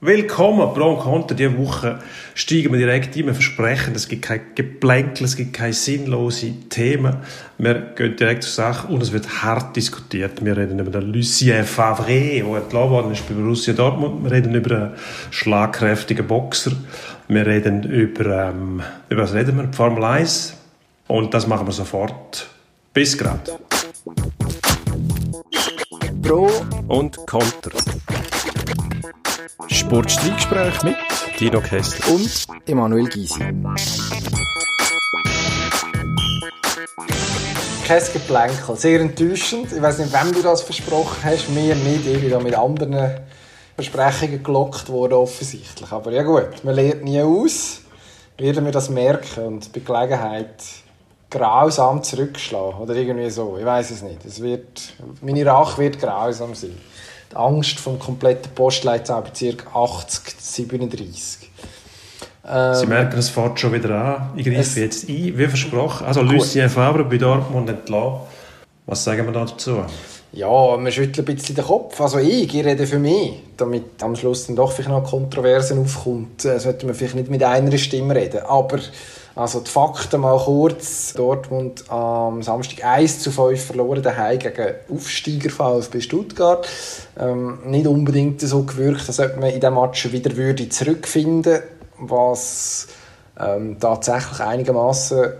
Willkommen, Pro und Contra. Diese Woche steigen wir direkt ein. Wir versprechen, es gibt kein Geplänkel, es gibt keine sinnlosen Themen. Wir gehen direkt zur Sache und es wird hart diskutiert. Wir reden über den Lucien Favre, der entlassen worden ist bei Borussia Dortmund. Wir reden über einen schlagkräftigen Boxer. Wir reden über, ähm, über was reden wir? Formel 1. Und das machen wir sofort. Bis grad. Pro und Contra. Sportstreitgespräch mit Dino Kessler und Emanuel Gysi. Kein Geplänkel, sehr enttäuschend. Ich weiß nicht, wem du das versprochen hast, mir nicht. Ich bin da mit anderen Versprechungen gelockt worden, offensichtlich. Aber ja gut, man lernt nie aus. Werden wir das merken und bei Gelegenheit grausam zurückschlagen oder irgendwie so. Ich weiß es nicht. Es wird, meine Rache wird grausam sein die Angst vom kompletten Postleitzahlenbezirk 80, 37. Ähm, Sie merken, es fährt schon wieder an. Ich greife jetzt ein, wie versprochen. Also Lucien Favre bei Dortmund entlassen. Was sagen wir dazu? Ja, man schüttelt ein bisschen den Kopf. Also ich, ich rede für mich. Damit am Schluss dann doch vielleicht noch Kontroversen aufkommt, äh, sollte man vielleicht nicht mit einer Stimme reden. Aber also die Fakten mal kurz. Dortmund am Samstag 1 zu 5 verloren daheim gegen Aufsteiger VfB Stuttgart. Ähm, nicht unbedingt so gewirkt, als ob man in diesem Match wieder würde zurückfinden was ähm, tatsächlich einigermaßen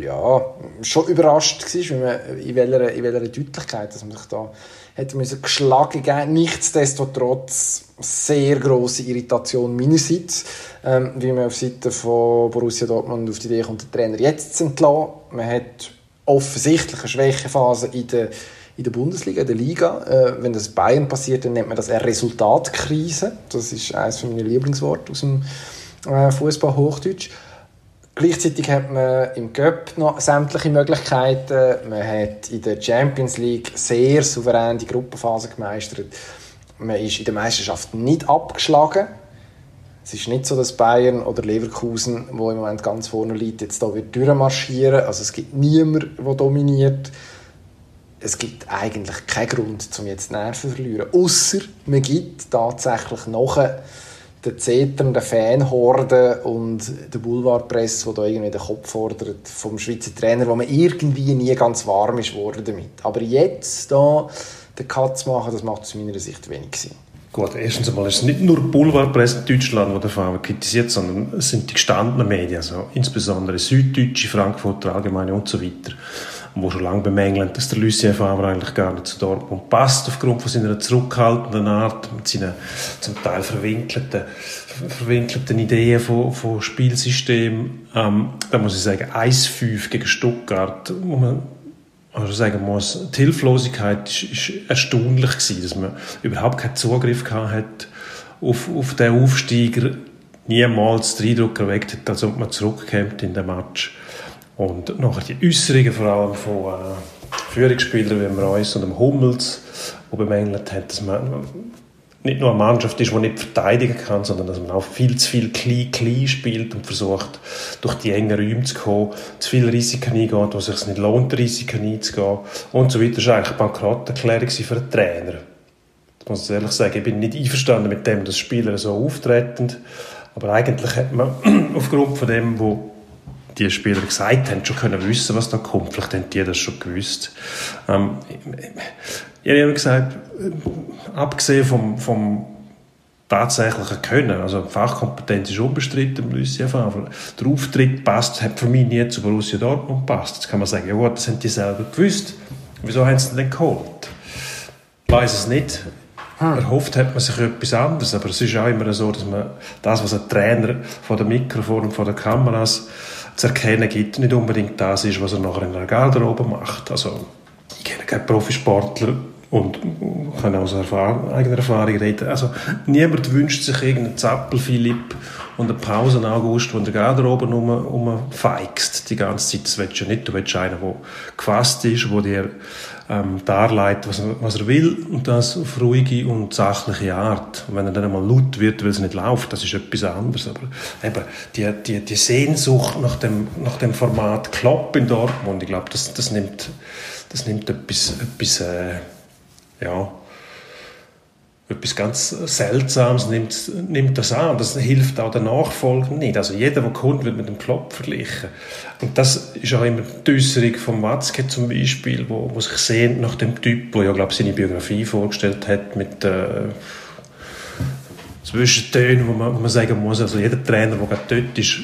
ja, schon überrascht war, in welcher, in welcher Deutlichkeit dass man sich da hätte müssen geschlagen geben. Nichtsdestotrotz sehr große Irritation meinerseits, ähm, wie man auf Seite von Borussia Dortmund auf die Idee kommt, den Trainer jetzt zu entlassen. Man hat offensichtlich eine Schwächephase in der in der Bundesliga, in der Liga. Äh, wenn das Bayern passiert, dann nennt man das eine Resultatkrise. Das ist eines meiner Lieblingsworte aus dem äh, Fußball Hochdeutsch. Gleichzeitig hat man im Cup noch sämtliche Möglichkeiten. Man hat in der Champions League sehr souverän die Gruppenphase gemeistert. Man ist in der Meisterschaft nicht abgeschlagen. Es ist nicht so, dass Bayern oder Leverkusen, wo im Moment ganz vorne liegt, jetzt da wird durchmarschieren. Also es gibt niemanden, der dominiert. Es gibt eigentlich keinen Grund, um jetzt Nerven zu verlieren. Außer man gibt tatsächlich noch den Zetern, der Fanhorde und der Boulevardpresse, die da irgendwie den Kopf fordert vom Schweizer Trainer, wo man irgendwie nie ganz warm ist worden damit. Aber jetzt da den Cut zu machen, das macht aus meiner Sicht wenig Sinn. Gut, erstens einmal ist es nicht nur Boulevardpresse in Deutschland, die der Fall kritisiert, sondern es sind die gestandenen Medien, also insbesondere Süddeutsche, Frankfurter Allgemeine und so weiter wo schon lange bemängeln, dass der Lucien Favre eigentlich gar nicht zu Dortmund passt, aufgrund von seiner zurückhaltenden Art, mit seinen zum Teil verwinkelten, verwinkelten Ideen von, von Spielsystem. Ähm, da muss ich sagen, 1-5 gegen Stuttgart, wo man also sagen muss, die Hilflosigkeit ist, ist erstaunlich gewesen, dass man überhaupt keinen Zugriff hat auf, auf den Aufsteiger, niemals den Eindruck erweckt hat, als ob man zurückkommt in den Match. Und nachher die Äußerungen vor allem von äh, Führungsspielern wie dem Reus und dem Hummels, die bemängelt haben, dass man nicht nur eine Mannschaft ist, die nicht verteidigen kann, sondern dass man auch viel zu viel klein-klein spielt und versucht, durch die engen Räume zu kommen, zu viele Risiken eingeht, wo es sich nicht lohnt, Risiken einzugehen und so weiter. Das war eigentlich eine Bankrotterklärung für den Trainer. Ich muss ehrlich sagen, ich bin nicht einverstanden mit dem, dass Spieler so auftreten, aber eigentlich hat man aufgrund von dem, wo die Spieler gesagt haben, schon können wissen, was da kommt. Vielleicht haben die das schon gewusst. Ähm, ich habe gesagt, äh, abgesehen vom, vom tatsächlichen Können, also Fachkompetenz ist unbestritten, Lucien Favre. Der Auftritt passt, hat für mich nie zu Borussia Dortmund passt. Jetzt kann man sagen, ja gut, das haben die selber gewusst. Wieso haben sie denn geholt? Ich weiß es nicht. Hm. Erhofft hat man sich etwas anderes, aber es ist auch immer so, dass man das, was ein Trainer vor dem Mikrofon und vor den Kameras zu erkennen gibt, nicht unbedingt das ist, was er nachher in der Garderobe macht. Also, ich kenne keinen Profisportler und kann aus Erfahrung, eigener Erfahrung reden. Also, niemand wünscht sich irgendeinen Zappel-Philipp und einen Pausen-August, der in der Garderobe rum, rumfeixt die ganze Zeit. Das willst du nicht. Du willst einen, der gefasst ist, der dir ähm, darlegt, was er, was er will und das auf ruhige und sachliche Art. Und wenn er dann einmal laut wird, weil es nicht läuft, das ist etwas anderes. Aber eben, die, die, die Sehnsucht nach dem, nach dem Format Klopp in Dortmund, ich glaube, das, das, nimmt, das nimmt etwas, etwas äh, ja, etwas ganz Seltsames nimmt, nimmt das an. Das hilft auch der Nachfolge nicht. Also jeder, der kommt, wird mit dem Klopp verglichen. Und das ist auch immer die Äußerung von Watzke zum Beispiel, wo, wo sich sehnt nach dem Typ, der ja, glaube seine Biografie vorgestellt hat mit äh, Zwischentönen, wo man, wo man sagen muss, also jeder Trainer, der gerade dort ist,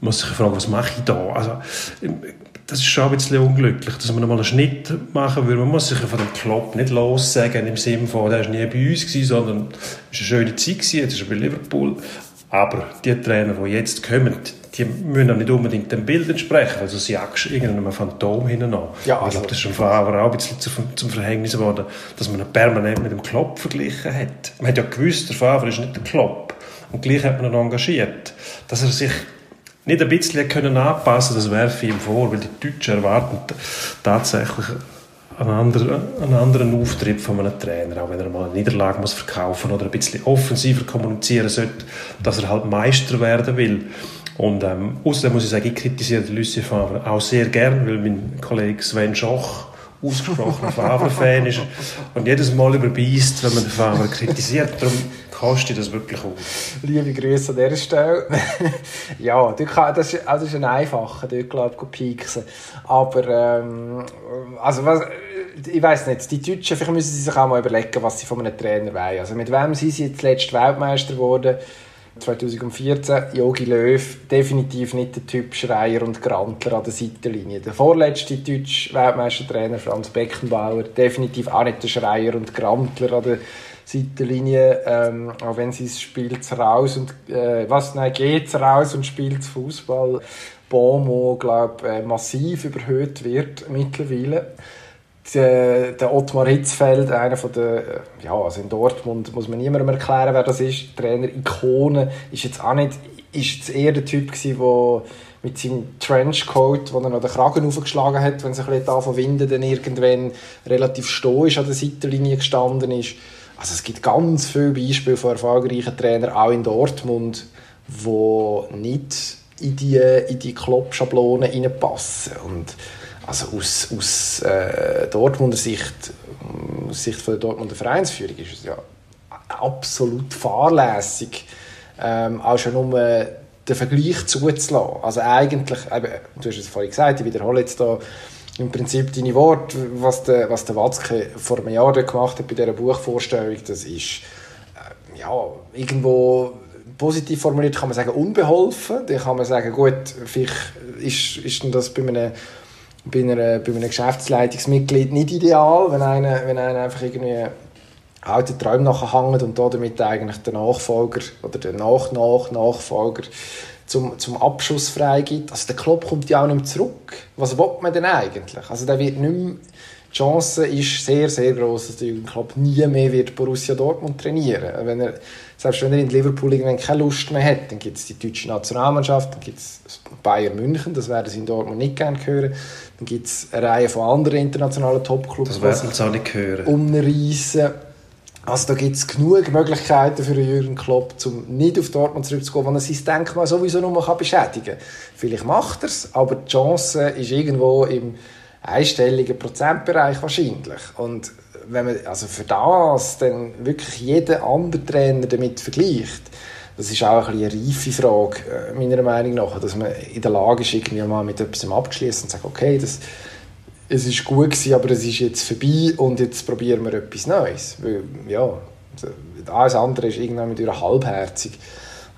muss sich fragen, was mache ich da? Also, das ist schon ein bisschen unglücklich, dass man mal einen Schnitt machen würde. Man muss sich von dem Klopp nicht lossagen im Sinne von, der war nie bei uns, gewesen, sondern es war eine schöne Zeit, gewesen, jetzt ist er bei Liverpool. Aber die Trainer, die jetzt kommen, die müssen auch nicht unbedingt dem Bild entsprechen, also sie jagst irgendeinem Phantom hinein. Ja, also, ich glaube, das ist schon Anfang auch ein bisschen zum Verhängnis geworden, dass man ihn permanent mit dem Klopp verglichen hat. Man hat ja gewusst, der Favre ist nicht der Klopp. Und gleich hat man ihn engagiert. Dass er sich nicht ein bisschen können anpassen das werfe ich ihm vor, weil die Deutschen erwarten tatsächlich einen anderen, einen anderen Auftritt von einem Trainer, auch wenn er mal eine Niederlage muss verkaufen oder ein bisschen offensiver kommunizieren sollte, dass er halt Meister werden will. Und ähm, außerdem muss ich sagen, ich kritisiere Lucien Favre auch sehr gern, weil mein Kollege Sven Schoch ausgesprochener Favre-Fan ist und jedes Mal überbeißt, wenn man den Favre kritisiert. Darum kostet das wirklich aus. Liebe Grüße an dieser Stelle. ja, das ist, also das ist ein einfacher, dort glaube ich, pieksen. Aber, ähm, also was, ich weiß nicht, die Deutschen, vielleicht müssen sie sich auch mal überlegen, was sie von einem Trainer wollen. Also mit wem sind sie jetzt letzte Weltmeister geworden? 2014, Jogi Löw, definitiv nicht der Typ Schreier und Grantler an der Seitenlinie. Der vorletzte deutsche Weltmeistertrainer Franz Beckenbauer, definitiv auch nicht der Schreier und Grantler an der Seitenlinie, ähm, auch wenn sie es spielt raus und äh, was nein geht's raus und spielt Fußball. Bomo, glaube äh, massiv überhöht wird mittlerweile der, der Ottmar Hitzfeld, einer von der, ja, also in Dortmund muss man niemandem erklären, wer das ist, Trainer Ikone, ist jetzt auch nicht, ist jetzt eher der Typ gewesen, der mit seinem Trenchcoat, wo er noch den Kragen aufgeschlagen hat, wenn es ein bisschen anfangen winden, dann irgendwann relativ stoisch an der Seitenlinie gestanden ist. Also es gibt ganz viele Beispiele von erfolgreichen Trainern, auch in Dortmund, die nicht in die, in die Klopp-Schablone reinpassen. Und also aus, aus äh, Dortmunder Sicht, aus Sicht von der Dortmunder Vereinsführung ist es ja absolut fahrlässig, ähm, auch schon um den Vergleich zuzulassen. Also eigentlich, eben, du hast es vorhin gesagt, ich wiederhole jetzt da im Prinzip deine Worte, was der, was der Watzke vor einem Jahr gemacht hat bei dieser Buchvorstellung, das ist äh, ja, irgendwo positiv formuliert kann man sagen unbeholfen. Dann kann man sagen, gut, vielleicht ist, ist das bei einem bei, einer, bei einem Geschäftsleitungsmitglied nicht ideal, wenn einer, wenn einer einfach irgendwie alten Träumen nachhängt und damit eigentlich der Nachfolger oder der Nach-Nach-Nachfolger zum, zum Abschuss freigibt. Also der Klopp kommt ja auch nicht mehr zurück. Was will man denn eigentlich? Also der wird nicht mehr die Chance ist sehr, sehr groß, dass der Jürgen Klopp nie mehr wird Borussia Dortmund trainieren wenn er, Selbst wenn er in Liverpool irgendwann keine Lust mehr hat, dann gibt es die deutsche Nationalmannschaft, dann gibt es Bayern München, das werden sie in Dortmund nicht gerne hören. Dann gibt es eine Reihe von anderen internationalen Topclubs, das werden sie auch nicht hören. umreißen. Also da gibt es genug Möglichkeiten für Jürgen Klopp, um nicht auf Dortmund zurückzukommen, wenn er sein Denkmal sowieso nur noch beschädigen kann. Vielleicht macht er es, aber die Chance ist irgendwo im einstelligen Prozentbereich wahrscheinlich. Und wenn man also für das dann wirklich jeden anderen Trainer damit vergleicht, das ist auch ein eine reife Frage, äh, meiner Meinung nach, dass man in der Lage ist, irgendwie mal mit etwas abzuschließen und sagen, okay, das, es ist gut gewesen, aber es ist jetzt vorbei und jetzt probieren wir etwas Neues. Weil, ja, alles andere ist irgendwann mit halbherzig.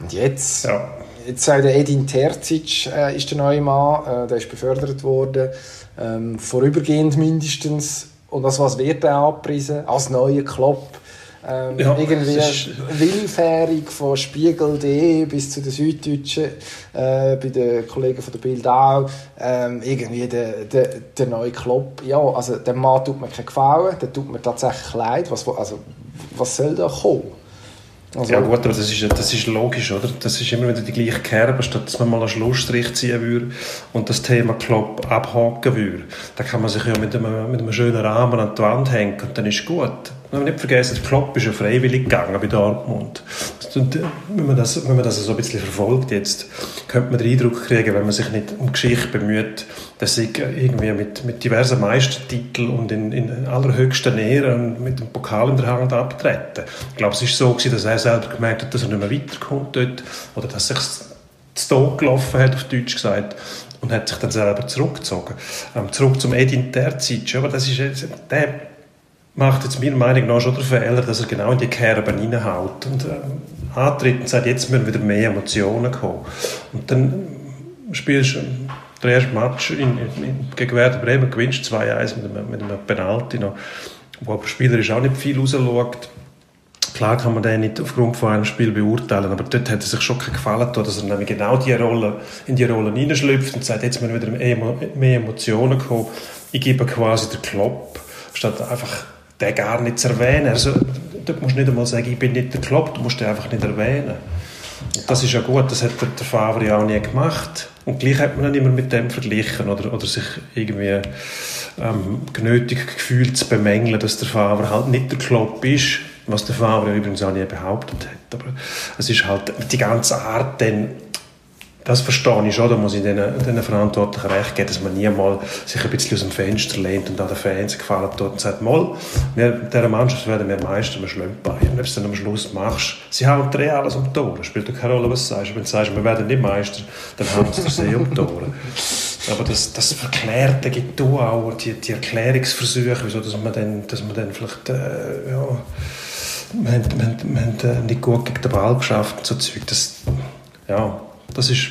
Und jetzt, ja. jetzt sagt der Edin Terzic äh, ist der neue Mann, äh, der ist befördert worden, ähm, vorübergehend mindestens. Und das was wird er abpreisen? Als neuer Klopp ähm, ja, irgendwie willfährig von Spiegel.de bis zu den Süddeutschen, äh, bei den Kollegen von der Bild auch, ähm, irgendwie der, der, der neue Klopp. Ja, also der Mann tut mir keinen Gefallen, der tut mir tatsächlich leid. Was, also, was soll da kommen? Also, ja gut, aber das ist, das ist logisch, oder? Das ist immer wieder die gleiche Kerbe, statt dass man mal einen Schlussstrich ziehen würde und das Thema Klopp abhaken würde. Da kann man sich ja mit einem, mit einem schönen Rahmen an die Wand hängen und dann ist gut. Man nicht vergessen, der Klopp ist ja freiwillig gegangen bei Dortmund. Und äh, wenn man, das, wenn man das so ein bisschen verfolgt jetzt, könnte man den Eindruck kriegen, wenn man sich nicht um Geschichte bemüht, dass ich irgendwie mit, mit diversen Meistertiteln und in, in Nähe und mit dem Pokal in der Hand abtreten. Ich glaube, es ist so gewesen, dass er selber gemerkt hat, dass er nicht mehr weiterkommt dort oder dass sich zu Tod gelaufen hat, auf Deutsch gesagt, und hat sich dann selber zurückgezogen. Ähm, zurück zum Edin Terzic, aber das ist, der macht jetzt meiner Meinung nach schon den Fehler, dass er genau in die Kerben reinhaut und ähm, antritt und sagt, jetzt müssen wieder mehr Emotionen kommen. Und dann spielst du den ersten Match in, in, gegen Werder Bremen, gewinnst 2-1 mit einem, mit einem Penalty noch, wo aber spielerisch auch nicht viel rausschaut. Klar kann man den nicht aufgrund von einem Spiel beurteilen, aber dort hat er sich schon keinen Gefallen dass er nämlich genau die Rolle, in die Rolle hineinschlüpft und sagt, jetzt müssen wieder mehr Emotionen kommen. Ich gebe quasi den Klopp, statt einfach den gar nicht zu erwähnen. Also, dort musst du nicht einmal sagen, ich bin nicht der Klopp, du musst den einfach nicht erwähnen. Das ist ja gut, das hat der, Favre auch nie gemacht. Und gleich hat man dann immer mit dem verglichen oder, oder sich irgendwie ähm, genötigt gefühlt zu bemängeln, dass der Favre halt nicht der Klopp ist, was der Favre übrigens auch nie behauptet hat. Aber es ist halt die ganze Art dann das verstehe ich schon, da muss ich den, Verantwortlichen recht geben, dass man nie mal sich ein bisschen aus dem Fenster lehnt und an den Fans gefallen tut und sagt, mal, wir, dieser Mannschaft werden wir Meister, wir schlagen Bayern. Wenn du dann am Schluss machst, sie hauen drei alles um die Tore, spielt doch keine Rolle, was du sagst. Wenn du sagst, wir werden nicht Meister, dann hauen sie den See um die Tore. Aber das, das Verklärte gibt auch, die, die Erklärungsversuche, wieso dass man dann, dass man dann vielleicht, äh, ja, wir haben, wir haben, wir haben nicht gut gegen den Ball geschafft so Zeug, das, ja, das ist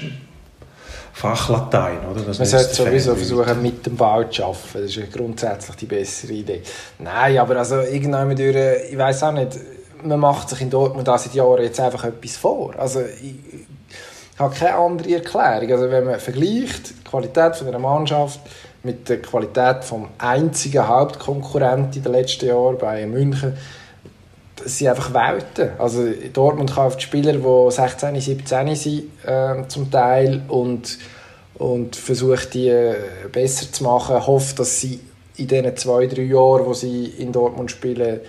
Fachlatein. Oder? Das Man sollte sowieso versuchen, mit dem Bau zu arbeiten. Das ist grundsätzlich die bessere Idee. Nein, aber also irgendwann durch, ich weiß auch nicht, man macht sich in Dortmund da seit Jahren jetzt einfach etwas vor. Also ich, ich habe keine andere Erklärung. Also wenn man vergleicht die Qualität von einer Mannschaft mit der Qualität vom einzigen Hauptkonkurrenten in den letzten Jahren bei München, es sind einfach Welten. Also Dortmund kauft Spieler, die 16, 17 sind äh, zum Teil und, und versucht die äh, besser zu machen, hofft, dass sie in den zwei, drei Jahren, wo sie in Dortmund spielen,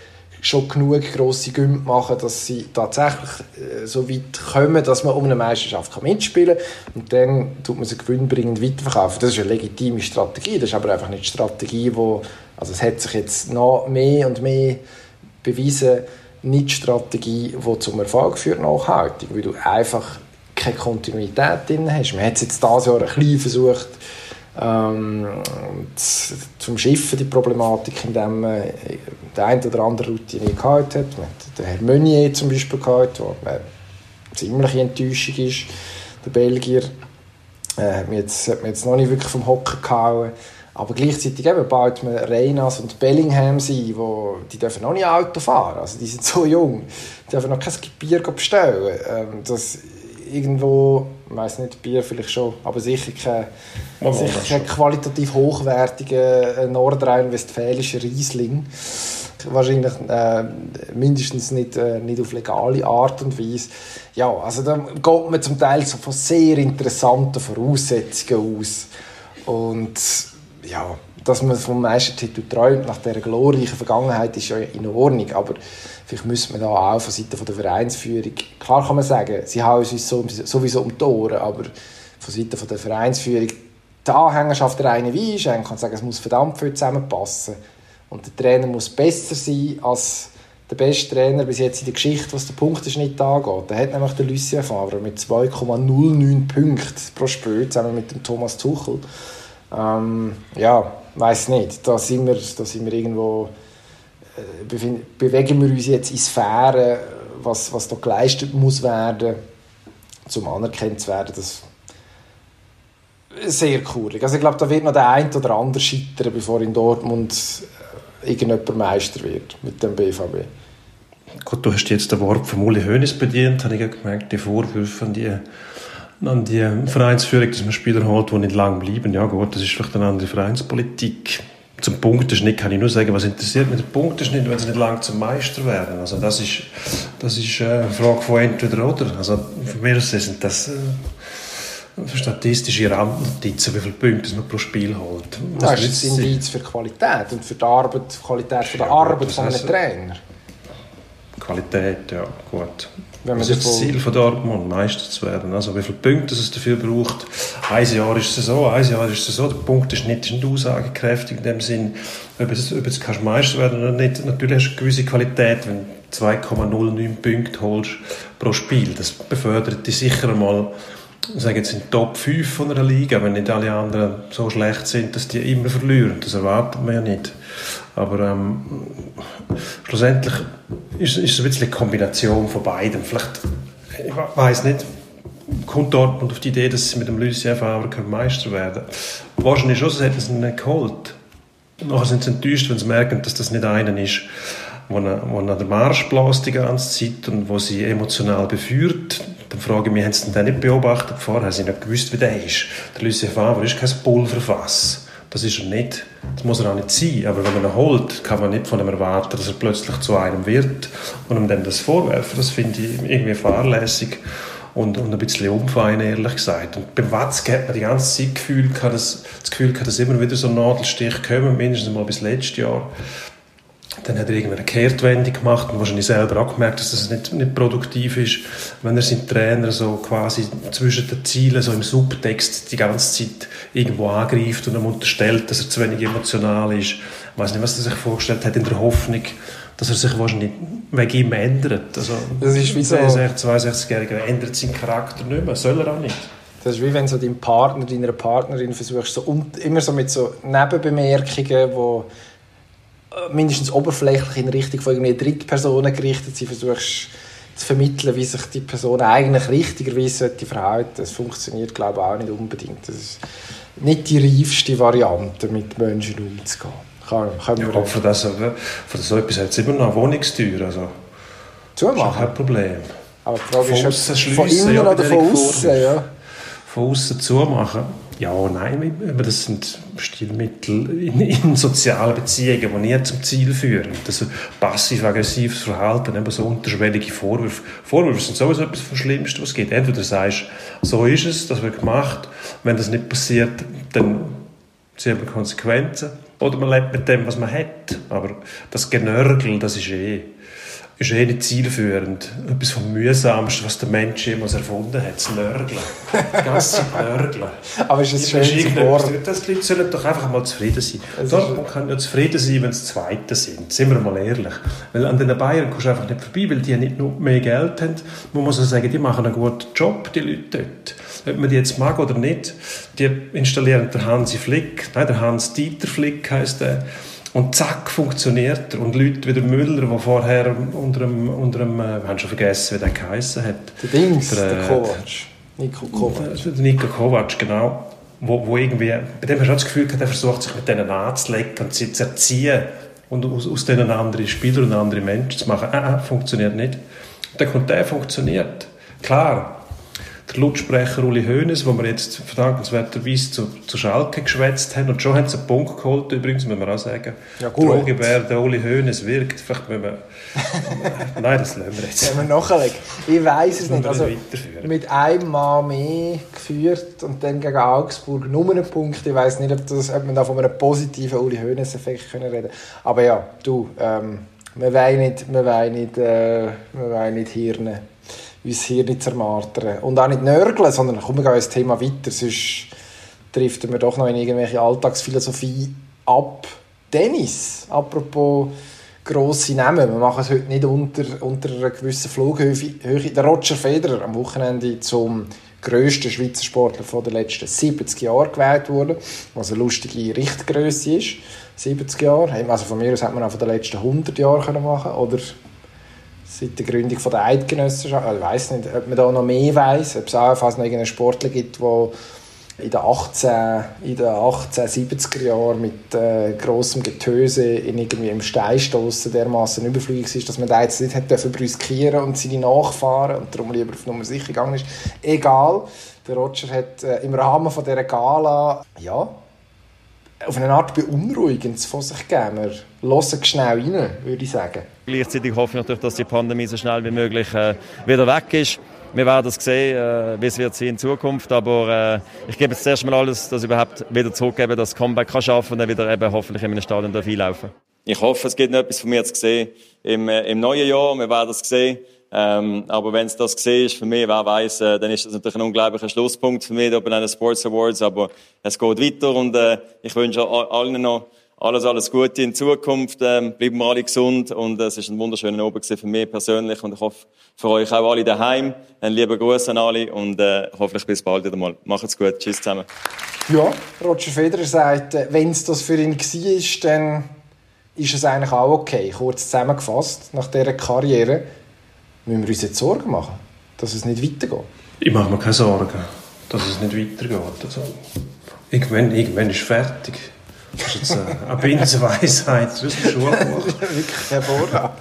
schon genug grosse Gümpfe machen, dass sie tatsächlich äh, so weit kommen, dass man um eine Meisterschaft mitspielen kann. Und dann tut man sie gewinnbringend weiterverkaufen. Das ist eine legitime Strategie. Das ist aber einfach nicht die Strategie, wo also es hat sich jetzt noch mehr und mehr beweisen, nicht die Strategie, die zum Erfolg führt, nachhaltig, weil du einfach keine Kontinuität drin hast. Man hat es jetzt dieses Jahr ein bisschen versucht, ähm, zum Schiffen die Problematik, indem man der eine oder andere Routine gehabt hat. Man hat den Herr Meunier zum Beispiel gehabt, der eine ziemliche Enttäuschung ist. Der Belgier äh, hat, mich jetzt, hat mich jetzt noch nicht wirklich vom Hocker gehauen. Aber gleichzeitig eben baut man Reynas und Bellingham sein, wo, die dürfen noch nicht Auto fahren. Also die sind so jung. Die dürfen noch kein Bier bestellen. Ähm, das irgendwo, ich weiß nicht, Bier vielleicht schon, aber sicher kein, oh, sicher kein qualitativ hochwertiger äh, nordrhein-westfälischer Riesling. Wahrscheinlich äh, mindestens nicht, äh, nicht auf legale Art und Weise. Ja, also da geht man zum Teil so von sehr interessanten Voraussetzungen aus. Und ja, dass man vom Meistertitel träumt nach dieser glorreichen Vergangenheit ist ja in Ordnung, aber vielleicht müsste man da auch von Seiten der Vereinsführung, klar kann man sagen, sie haben uns sowieso um die Ohren, aber von Seiten der Vereinsführung die Anhängerschaft der einen ist, kann sagen, es muss verdammt viel zusammenpassen und der Trainer muss besser sein als der beste Trainer bis jetzt in der Geschichte, was den Punkteschnitt angeht. Der hat nämlich der Lucien Favre mit 2,09 Punkten pro Spiel zusammen mit dem Thomas Tuchel. Ähm, ja, weiß nicht. Da sind wir, da sind wir irgendwo äh, bewegen wir uns jetzt in Sphären, was, was da geleistet muss werden, um anerkannt zu werden. Das sehr cool. Also ich glaube, da wird noch der ein oder andere scheitern, bevor in Dortmund äh, irgendjemand Meister wird mit dem BVB. Gut, du hast jetzt das Wort von Uli Hoeneß bedient, habe ich gemerkt, die Vorwürfe an die an die Vereinsführung, dass man Spieler holt, die nicht lang bleiben. Ja gut, das ist vielleicht eine andere Vereinspolitik. Zum Punkteschnitt kann ich nur sagen, was interessiert mich der Punkteschnitt, wenn sie nicht lang zum Meister werden. Also das ist, das ist äh, eine Frage von entweder oder. Also für mich sind das äh, statistische Randnotizen, wie viele Punkte man pro Spiel holt. Das, das ist ein Indiz für Qualität und für die Arbeit, Qualität von der ja, Arbeit von einem Trainer. Qualität, ja, gut. Wenn das ist das Ziel von Dortmund, Meister zu werden. Also wie viele Punkte es dafür braucht. Ein Jahr ist es so, ein Jahr ist es so. Der Punkt ist nicht, aussagekräftig in dem Sinn, ob es, ob es kannst Meister werden oder nicht. Natürlich hast du eine gewisse Qualität, wenn du 2,09 Punkte holst pro Spiel. Das befördert dich sicher mal ich sage jetzt in Top 5 von einer Liga, wenn nicht alle anderen so schlecht sind, dass die immer verlieren. Das erwartet man ja nicht. Aber ähm, schlussendlich ist, ist es ein bisschen eine Kombination von beidem. Vielleicht, ich weiß nicht, kommt Dortmund auf die Idee, dass sie mit dem Lucien Favre Meister werden können. Wahrscheinlich schon, sonst hätten sie ihn nicht geholt. Nachher sind sie enttäuscht, wenn sie merken, dass das nicht einer ist, wo er, wo er den Marsch bläst die ganze Zeit und wo sie emotional beführt. Dann frage ich mich, haben sie den nicht beobachtet vorher? Haben sie nicht gewusst, wie der ist? Der Lucien Favre ist kein Pulverfass. Das ist er nicht. Das muss er auch nicht sein. Aber wenn man ihn holt, kann man nicht von ihm erwarten, dass er plötzlich zu einem wird und ihm dann das vorwerfen. Das finde ich irgendwie fahrlässig und, und ein bisschen unfein, ehrlich gesagt. Und beim Watzke hat man die ganze Zeit Gefühl gehabt, dass, das Gefühl dass immer wieder so Nadelstich kommen, mindestens mal bis letztes Jahr. Dann hat er irgendeine Kehrtwende gemacht und wahrscheinlich selber auch gemerkt, dass das nicht, nicht produktiv ist, wenn er seinen Trainer so quasi zwischen den Zielen, so im Subtext die ganze Zeit irgendwo angreift und ihm unterstellt, dass er zu wenig emotional ist. Ich weiß nicht, was er sich vorgestellt hat in der Hoffnung, dass er sich wahrscheinlich wegen ihm ändert. Also, das ist wie so... 62-Jähriger ändert seinen Charakter nicht mehr, soll er auch nicht. Das ist wie wenn so dein Partner, deiner Partnerin versuchst, so, immer so mit so Nebenbemerkungen, wo mindestens oberflächlich in Richtung von irgendwie Drittpersonen gerichtet sind, versuchst zu vermitteln, wie sich die Person eigentlich richtigerweise verhalten. Das funktioniert, glaube ich, auch nicht unbedingt. Das ist nicht die reifste Variante, mit Menschen umzugehen. Kann, können ja, für, das, für das so etwas hat es immer noch eine Wohnungstür. Also, Zumachen? Das ist kein Problem. Aber die Frage von ist, von innen ja, oder von außen? Ja. Von außen zumachen ja, nein, das sind Stilmittel in, in sozialen Beziehungen, die nie zum Ziel führen. Das passiv-aggressives Verhalten, eben so unterschwellige Vorwürfe. Vorwürfe sind sowieso etwas vom Schlimmsten, was es gibt. Entweder sagst, so ist es, das wird gemacht. Wenn das nicht passiert, dann ziehen wir Konsequenzen. Oder man lebt mit dem, was man hat. Aber das Genörgel, das ist eh ist eh nicht zielführend. Etwas vom Mühsamsten, was der Mensch jemals erfunden hat, das Nörgeln. Ganz Nörgeln. Aber ist es schön Wort? Das die Leute sollen doch einfach mal zufrieden sein. Dortmund kann ja zufrieden sein, wenn sie Zweite sind. Sind wir mal ehrlich. Weil an den Bayern kommst du einfach nicht vorbei, weil die nicht nur mehr Geld haben. Man muss auch sagen, die machen einen guten Job, die Leute dort. Ob man die jetzt mag oder nicht, die installieren den Hansi Flick, nein, der Hans Dieter Flick heisst der, und zack, funktioniert er. Und Leute wie der Müller, der vorher unter einem, unter einem äh, wir haben schon vergessen, wie der geheissen hat. Der Dings, der, der Kovac. Nico Kovac. Der Nico Kovac, genau. Wo, wo irgendwie, bei dem hast du das Gefühl gehabt, er versucht sich mit denen anzulegen und sie zu erziehen und aus, aus denen andere Spieler und andere Menschen zu machen. Ah, ah, funktioniert nicht. Dann kommt der, funktioniert. Klar, der Lautsprecher Uli Hoeneß, wo wir jetzt verdankenswerterweise zu, zu Schalke geschwätzt haben. Und schon haben sie einen Punkt geholt, übrigens, müssen wir auch sagen. Ja, gut. Drohgebär, der Uli Hoeneß wirkt. Vielleicht müssen wir... Nein, das lassen wir jetzt. Wenn wir nachlegen. Ich weiß es nicht. Also, mit einem Mal mehr geführt und dann gegen Augsburg nur einen Punkt. Ich weiß nicht, ob, das, ob man da von einem positiven Uli Hoeneß-Effekt reden können. Aber ja, du, ähm, wir wollen nicht, wir wollen nicht, äh, wir wollen nicht Hirne uns hier nicht zermartern. Und auch nicht nörgeln, sondern komm, wir das Thema weiter, sonst driften wir doch noch in irgendwelche Alltagsphilosophie ab. Tennis, apropos grosse Namen, wir machen es heute nicht unter, unter einer gewissen Flughöhe. Der Roger Federer am Wochenende zum grössten Schweizer Sportler von den letzten 70 Jahren gewählt worden, was eine lustige Richtgröße ist. 70 Jahre, also von mir aus hätte man auch von den letzten 100 Jahren machen können, oder seit der Gründung von der Eidgenossenschaft. Ich weiß nicht, ob man da noch mehr weiß, ob es auch noch irgendeinen Sportler gibt, der in den 18, in den 1870er Jahren mit äh, grossem Getöse in irgendwie im Steinstossen dermaßen überflügig ist, dass man da jetzt nicht hätte riskieren und seine Nachfahren und darum lieber auf Nummer sicher gegangen ist. Egal, der Roger hat äh, im Rahmen von dieser Gala ja, auf eine Art Beunruhigendes von sich gegeben. Wir hören schnell rein, würde ich sagen. Gleichzeitig hoffe ich natürlich, dass die Pandemie so schnell wie möglich äh, wieder weg ist. Wir werden es sehen, äh, wie es wird in Zukunft, aber äh, ich gebe jetzt zuerst mal alles, dass ich überhaupt wieder zurückgebe, dass das Comeback kann schaffen und dann wieder eben hoffentlich in einem Stadion einlaufen ich hoffe, es gibt noch etwas von mir zu sehen im, äh, im neuen Jahr. Wir werden das sehen. Ähm, aber wenn es das gesehen ist, für mich, wer weiß, äh, dann ist das natürlich ein unglaublicher Schlusspunkt für mich da bei den Sports Awards. Aber es geht weiter und äh, ich wünsche allen noch alles, alles Gute in Zukunft. Ähm, bleiben wir alle gesund und äh, es ist ein wunderschöner Abend für mich persönlich und ich hoffe für euch auch alle daheim. Ein lieber Gruß an alle und äh, hoffentlich bis bald wieder mal. Macht's gut. Tschüss zusammen. Ja, Roger Federer sagt, äh, wenn es das für ihn war, dann ist es eigentlich auch okay. Kurz zusammengefasst, nach dieser Karriere müssen wir uns jetzt Sorgen machen, dass es nicht weitergeht. Ich mache mir keine Sorgen, dass es nicht weitergeht. Also, irgendwann, irgendwann ist fertig. Das ist jetzt eine Binsenweisheit aus dem Schulbuch. Wirklich hervorragend.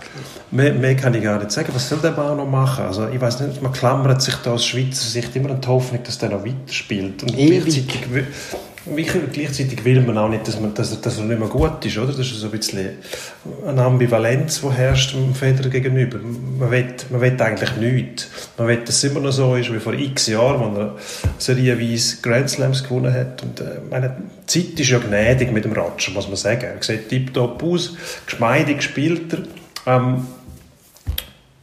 Mehr, mehr kann ich gar nicht sagen. Was soll der Mann noch machen? Also, ich weiß nicht, man klammert sich da aus Schweizer Sicht immer an die Hoffnung, dass der noch weiterspielt. Und Ewig gleichzeitig will man auch nicht, dass, man, dass, dass er nicht mehr gut ist, oder? Das ist so ein bisschen eine Ambivalenz, die herrscht dem Federer gegenüber. Man will, man will eigentlich nichts. Man will, dass es immer noch so ist wie vor x Jahren, als er serienweise Grand Slams gewonnen hat. Und, äh, meine, die Zeit ist ja gnädig mit dem Roger, muss man sagen. Er sieht tiptop aus, geschmeidig spielt er. Ähm,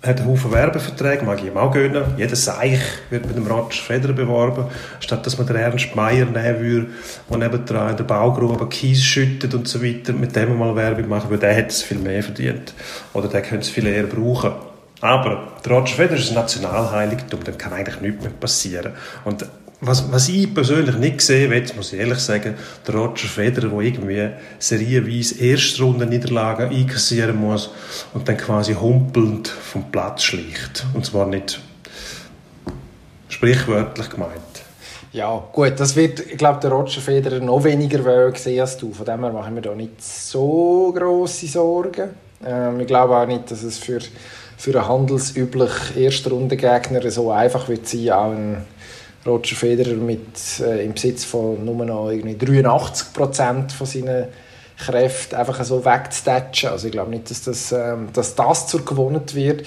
hat einen Haufen Werbeverträge, mag ich ihm auch gönnen. Jeder Seich wird mit dem Roger Federer beworben, statt dass man den Ernst Meier nehmen würde, der nebendran in der Baugrube Kies schüttet und so weiter, mit dem mal Werbung machen, weil der hätte es viel mehr verdient. Oder der könnte es viel eher brauchen. Aber der Roger Federer ist ein Nationalheiligtum, dem kann eigentlich nichts mehr passieren. Und was, was ich persönlich nicht gesehen will, muss ich ehrlich sagen, der Roger Federer, der irgendwie serienweise Erstrunden-Niederlagen einkassieren muss und dann quasi humpelnd vom Platz schlicht. Und zwar nicht sprichwörtlich gemeint. Ja, gut, das wird, ich glaube, der Roger Federer noch weniger sehen als du. Von dem her machen wir da nicht so große Sorgen. Ähm, ich glaube auch nicht, dass es für, für einen handelsüblich Erstrundengegner so einfach wird sein, auch Roger Federer mit, äh, im Besitz von nur noch irgendwie 83 Prozent von seinen Kräften einfach so wegzutatschen. Also ich glaube nicht, dass das, ähm, dass das zur gewonnen wird.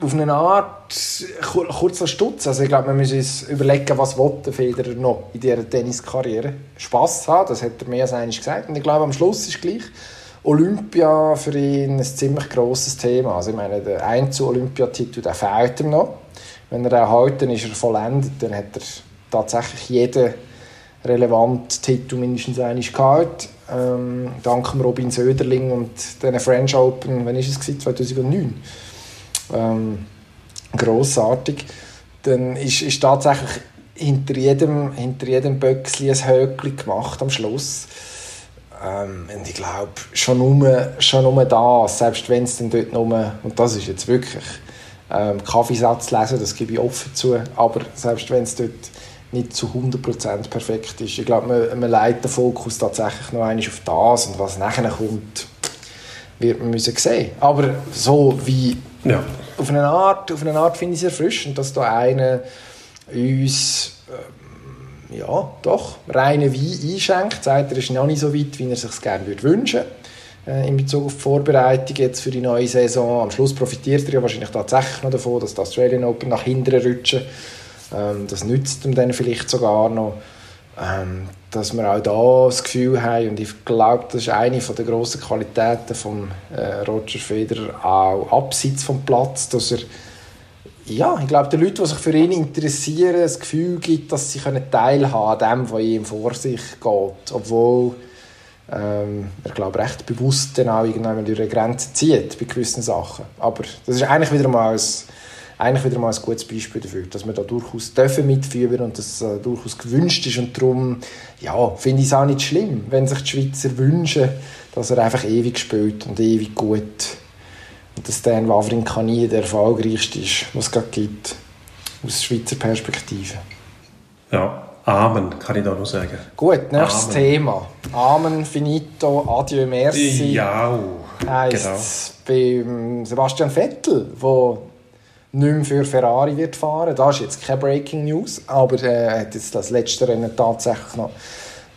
Auf eine Art kurzer Stutz. Also ich glaube, man muss uns überlegen, was der Federer noch in dieser Tenniskarriere Spass haben. Das hat er mehr als einmal gesagt. Und ich glaube, am Schluss ist gleich Olympia für ihn ein ziemlich grosses Thema. Also ich meine, der Einzel-Olympiatitel, der fehlt ihm noch. Wenn er dann ist er vollendet. Dann hat er tatsächlich jeden relevanten Titel mindestens einmal gehabt. Ähm, dank Robin Söderling und den French Open, wann war es? 2009. Ähm, grossartig. Dann ist, ist tatsächlich hinter jedem, hinter jedem Böckchen ein Höckchen gemacht am Schluss. Ähm, und ich glaube, schon nur, schon das, selbst wenn es dann dort nur, und das ist jetzt wirklich ähm, Kaffeesatz lesen, das gebe ich offen zu, aber selbst wenn es dort nicht zu 100% perfekt ist, ich glaube, man, man leitet den Fokus tatsächlich noch einmal auf das und was nachher kommt, wird man müssen sehen. Aber so wie ja. auf eine Art, auf eine Art finde ich es erfrischend, dass da einer uns ähm, ja, doch, reinen Wein einschenkt, sagt, er ist noch nicht so weit, wie er sich gerne wünschen würde in Bezug auf die Vorbereitung jetzt für die neue Saison. Am Schluss profitiert er ja wahrscheinlich tatsächlich noch davon, dass die Australian Open nach hinten rutschen. Ähm, das nützt ihm dann vielleicht sogar noch, ähm, dass wir auch da das Gefühl haben, und ich glaube, das ist eine der grossen Qualitäten von äh, Roger Federer, auch abseits vom Platz, dass er ja, ich glaube, den Leuten, die sich für ihn interessieren, das Gefühl gibt, dass sie teilhaben können an dem, was ihm vor sich geht. Obwohl ähm, er glaube recht bewusst dann auch irgendwann durch eine Grenze zieht bei gewissen Sachen. Aber das ist eigentlich wieder mal ein, eigentlich wieder mal ein gutes Beispiel dafür, dass wir da durchaus dürfen mitführen und das äh, durchaus gewünscht ist und darum ja, finde ich es auch nicht schlimm, wenn sich die Schweizer wünschen, dass er einfach ewig spielt und ewig gut und dass Dan Wawrinka der erfolgreichste ist, was es gerade gibt, aus Schweizer Perspektive. Ja, Amen, kann ich da noch sagen. Gut, nächstes Amen. Thema. Amen, finito, adieu, merci. Ja, heisst genau. beim Sebastian Vettel, der nicht mehr für Ferrari wird fahren. Das ist jetzt keine Breaking News, aber er hat jetzt das letzte Rennen tatsächlich noch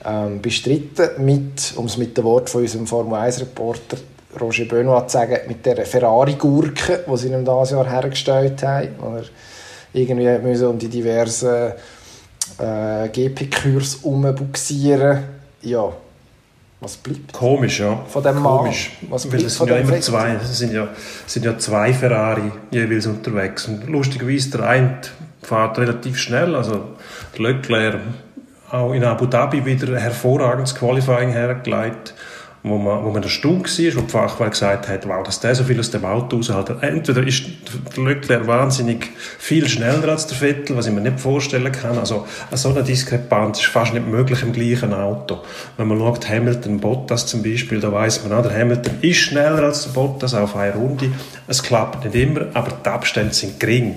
ähm, bestritten, mit, um es mit dem Wort von unserem Formel 1-Reporter Roger Benoit zu sagen, mit der Ferrari-Gurke, die sie ihm dieses Jahr hergestellt haben. Wo er irgendwie müssen um die diversen äh, GP-Kurs umbuxieren. Ja, Was bleibt? Komisch, ja. Von dem Komisch. Was Weil es sind ja immer zwei, es sind ja, es sind ja zwei Ferrari jeweils unterwegs. Und lustigerweise, der eine fährt relativ schnell, also Leclerc auch in Abu Dhabi wieder hervorragendes Qualifying hergelegt wo man, wo man erstaunt war, wo die Fachwelt gesagt hat, wow, dass der so viel aus dem Auto aushält. Entweder ist der Leclerc wahnsinnig viel schneller als der Vettel, was ich mir nicht vorstellen kann. Also, so eine Diskrepanz ist fast nicht möglich im gleichen Auto. Wenn man schaut, Hamilton, Bottas zum Beispiel, da weiß man der Hamilton ist schneller als der Bottas auf eine Runde. Es klappt nicht immer, aber die Abstände sind gering.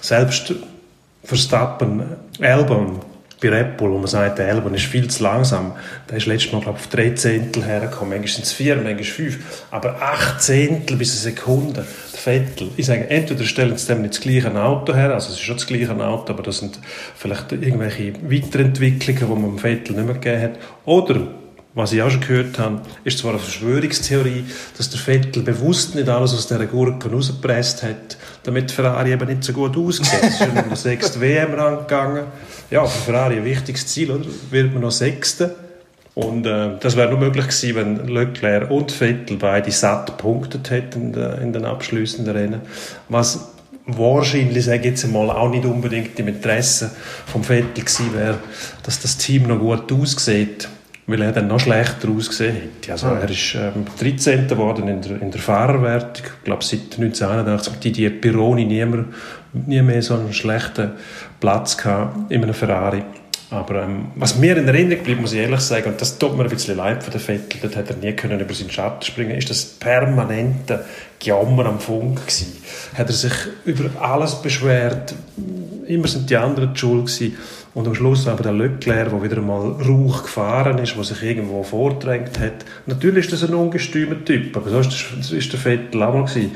Selbst Verstappen, Albon, bei Red Bull, wo man sagt, der Albon ist viel zu langsam. Der ist letztes Mal, glaube ich, auf drei Zehntel hergekommen. Manchmal sind es vier, manchmal fünf. Aber acht Zehntel bis eine Sekunde. Der Vettel. Ich sage, entweder stellen sie dem nicht das gleiche Auto her, also es ist schon das gleiche Auto, aber das sind vielleicht irgendwelche Weiterentwicklungen, die man dem Vettel nicht mehr gegeben hat. Oder was ich auch schon gehört habe, ist zwar eine Verschwörungstheorie, dass der Vettel bewusst nicht alles aus dieser Gurke rausgepresst hat, damit Ferrari eben nicht so gut aussieht. Es ist ja um den sechsten WM-Rang gegangen. Ja, für Ferrari ein wichtiges Ziel, oder? Wird man noch Sechster. Und äh, das wäre nur möglich gewesen, wenn Leclerc und Vettel beide satt gepunktet hätten in, in den abschließenden Rennen. Was wahrscheinlich, sage ich jetzt einmal, auch nicht unbedingt im Interesse vom Vettel gewesen wäre, dass das Team noch gut aussieht weil er dann noch schlechter ausgesehen hätte. Also er ist ähm, 13. geworden in der, in der Fahrerwertung. Ich glaube, seit 1981 mit Didier Pironi niemand, nie mehr so einen schlechten Platz gehabt in einem Ferrari. Aber ähm, was mir in Erinnerung bleibt, muss ich ehrlich sagen, und das tut mir ein bisschen leid für den Vettel, dort hat er nie können über seinen Schatten springen ist das permanente Gejammer am Funk gewesen. Hat er sich über alles beschwert, immer sind die anderen die schuld gewesen. Und am Schluss aber der Leclerc, der wieder einmal Rauch gefahren ist, der sich irgendwo vordrängt hat. Natürlich ist das ein ungestümer Typ, aber so ist, das, der Vettel auch mal.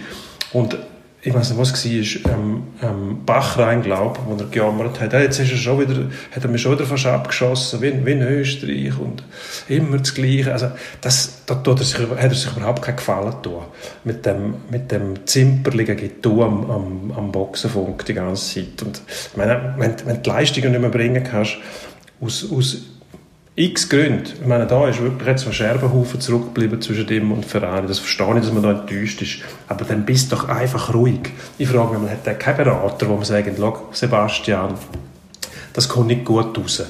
Und ich weiß nicht, was war, ähm, ähm, Bachrein, glaube wo er gejammert hat. Ja, jetzt ist er schon wieder, hat er mich schon wieder fast abgeschossen, wie, wie in Österreich und immer das Gleiche. Also, das, da tut er sich, hat er sich überhaupt keinen Gefallen getan. Mit dem, mit dem zimperligen Getue am, am, am Boxenfunk die ganze Zeit. Und, ich meine, wenn, wenn du die Leistungen nicht mehr bringen kannst, aus, aus x Gründe. Ich meine, da ist wirklich jetzt ein Scherbenhaufen zurückgeblieben zwischen dem und Ferrari. Das verstehe ich, dass man da enttäuscht ist. Aber dann bist du doch einfach ruhig. Ich frage mich, hat der keinen Berater, wo man sagt, Sebastian, das kommt nicht gut raus,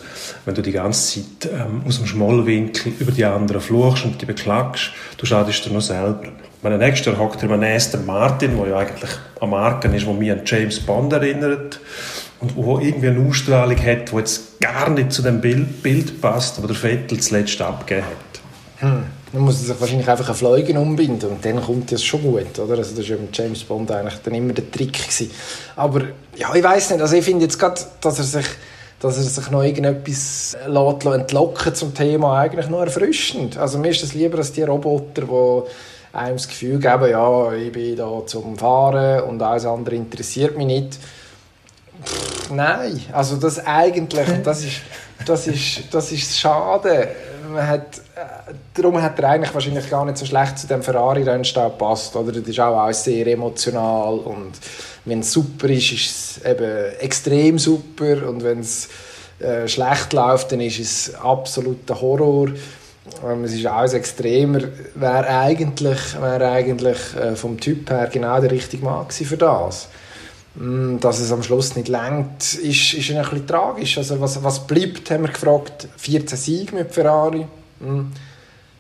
wenn du die ganze Zeit ähm, aus dem Schmollwinkel über die anderen fluchst und die beklagst. Du schadest dir noch selber. Meine nächste hockt an Aston Martin, der ja eigentlich eine Marke ist, die mich an James Bond erinnert und wo irgendwie eine Ausstrahlung hat, die jetzt gar nicht zu dem Bild, Bild passt, das der Vettel zuletzt abgegeben hat. Hm. Dann muss er sich wahrscheinlich einfach eine Fleugen umbinden und dann kommt das schon gut, oder? Also das war ja mit James Bond eigentlich dann immer der Trick gewesen. Aber ja, ich weiß nicht, also ich finde jetzt gerade, dass er sich dass er sich noch irgendetwas lässt, entlocken zum Thema eigentlich noch erfrischend. Also mir ist es lieber als die Roboter, die einem das Gefühl geben, ja, ich bin da zum Fahren und alles andere interessiert mich nicht Nein, also das eigentlich, das ist, das ist, das ist schade. Man hat, äh, darum hat er eigentlich wahrscheinlich gar nicht so schlecht zu dem Ferrari-Rennstall gepasst. Oder? Das ist auch, auch sehr emotional und wenn es super ist, ist es eben extrem super und wenn es äh, schlecht läuft, dann ist es absoluter Horror. Ähm, es ist alles extremer. Wäre eigentlich, wär eigentlich äh, vom Typ her genau der richtige Mann für das. Mm, dass es am Schluss nicht längt, ist, ist ein bisschen tragisch. Also was, was bleibt, haben wir gefragt. 14 Siege mit Ferrari. Mm,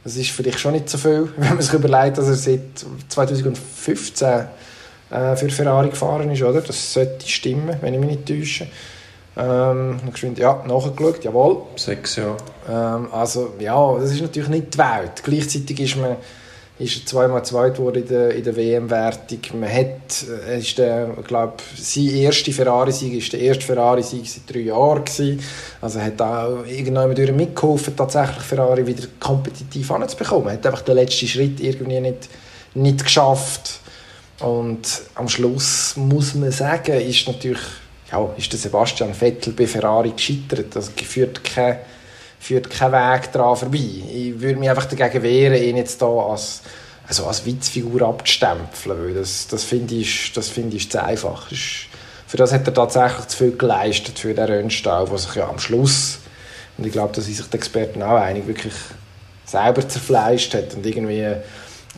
das ist vielleicht schon nicht so viel, wenn man sich überlegt, dass er seit 2015 äh, für Ferrari gefahren ist, oder? Das sollte stimmen, wenn ich mich nicht täusche. Ähm, ja, nachgeschaut, jawohl. Sechs Jahre. Ähm, also, ja, das ist natürlich nicht die Welt. Gleichzeitig ist man ist er zweimal zweit geworden in der, in der WM-Wertung. Man hat, äh, ist der, glaube, sein erster Ferrari-Sieg ist der erste Ferrari-Sieg seit drei Jahren gewesen. Also hat auch irgendwann mitgeholfen, tatsächlich Ferrari wieder kompetitiv anzubekommen. Er hat einfach den letzten Schritt irgendwie nicht, nicht geschafft. Und am Schluss muss man sagen, ist natürlich, ja, ist der Sebastian Vettel bei Ferrari gescheitert. Also geführt keine führt kein Weg daran vorbei. Ich würde mich einfach dagegen wehren, ihn jetzt hier als, also als Witzfigur abzustempeln, weil das, das finde ich, find ich zu einfach. Das für das hat er tatsächlich zu viel geleistet, für den Rennstall, der sich ja am Schluss, und ich glaube, da sind sich die Experten auch einig, wirklich selber zerfleischt hat und irgendwie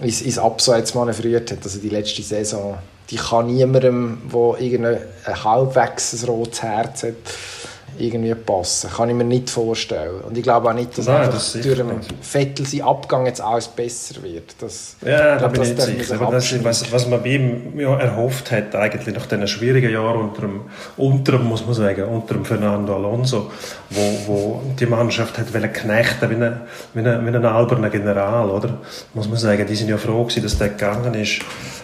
ins, ins Abseits manövriert hat. Also die letzte Saison, die kann niemandem, der irgendein halbwegs rotes Herz hat, irgendwie passen. Kann ich mir nicht vorstellen. Und ich glaube auch nicht, dass Nein, das durch einen Vettel sein Abgang jetzt alles besser wird. Das, ja, da bin ich nicht sicher. Aber das ist, was, was man bei ihm ja, erhofft hat, eigentlich nach diesen schwierigen Jahren unter dem, unter dem, muss man sagen, unter dem Fernando Alonso, wo, wo die Mannschaft hat knechten wie ein, wie ein, wie ein alberner General, oder? Muss man sagen, die sind ja froh gewesen, dass der gegangen ist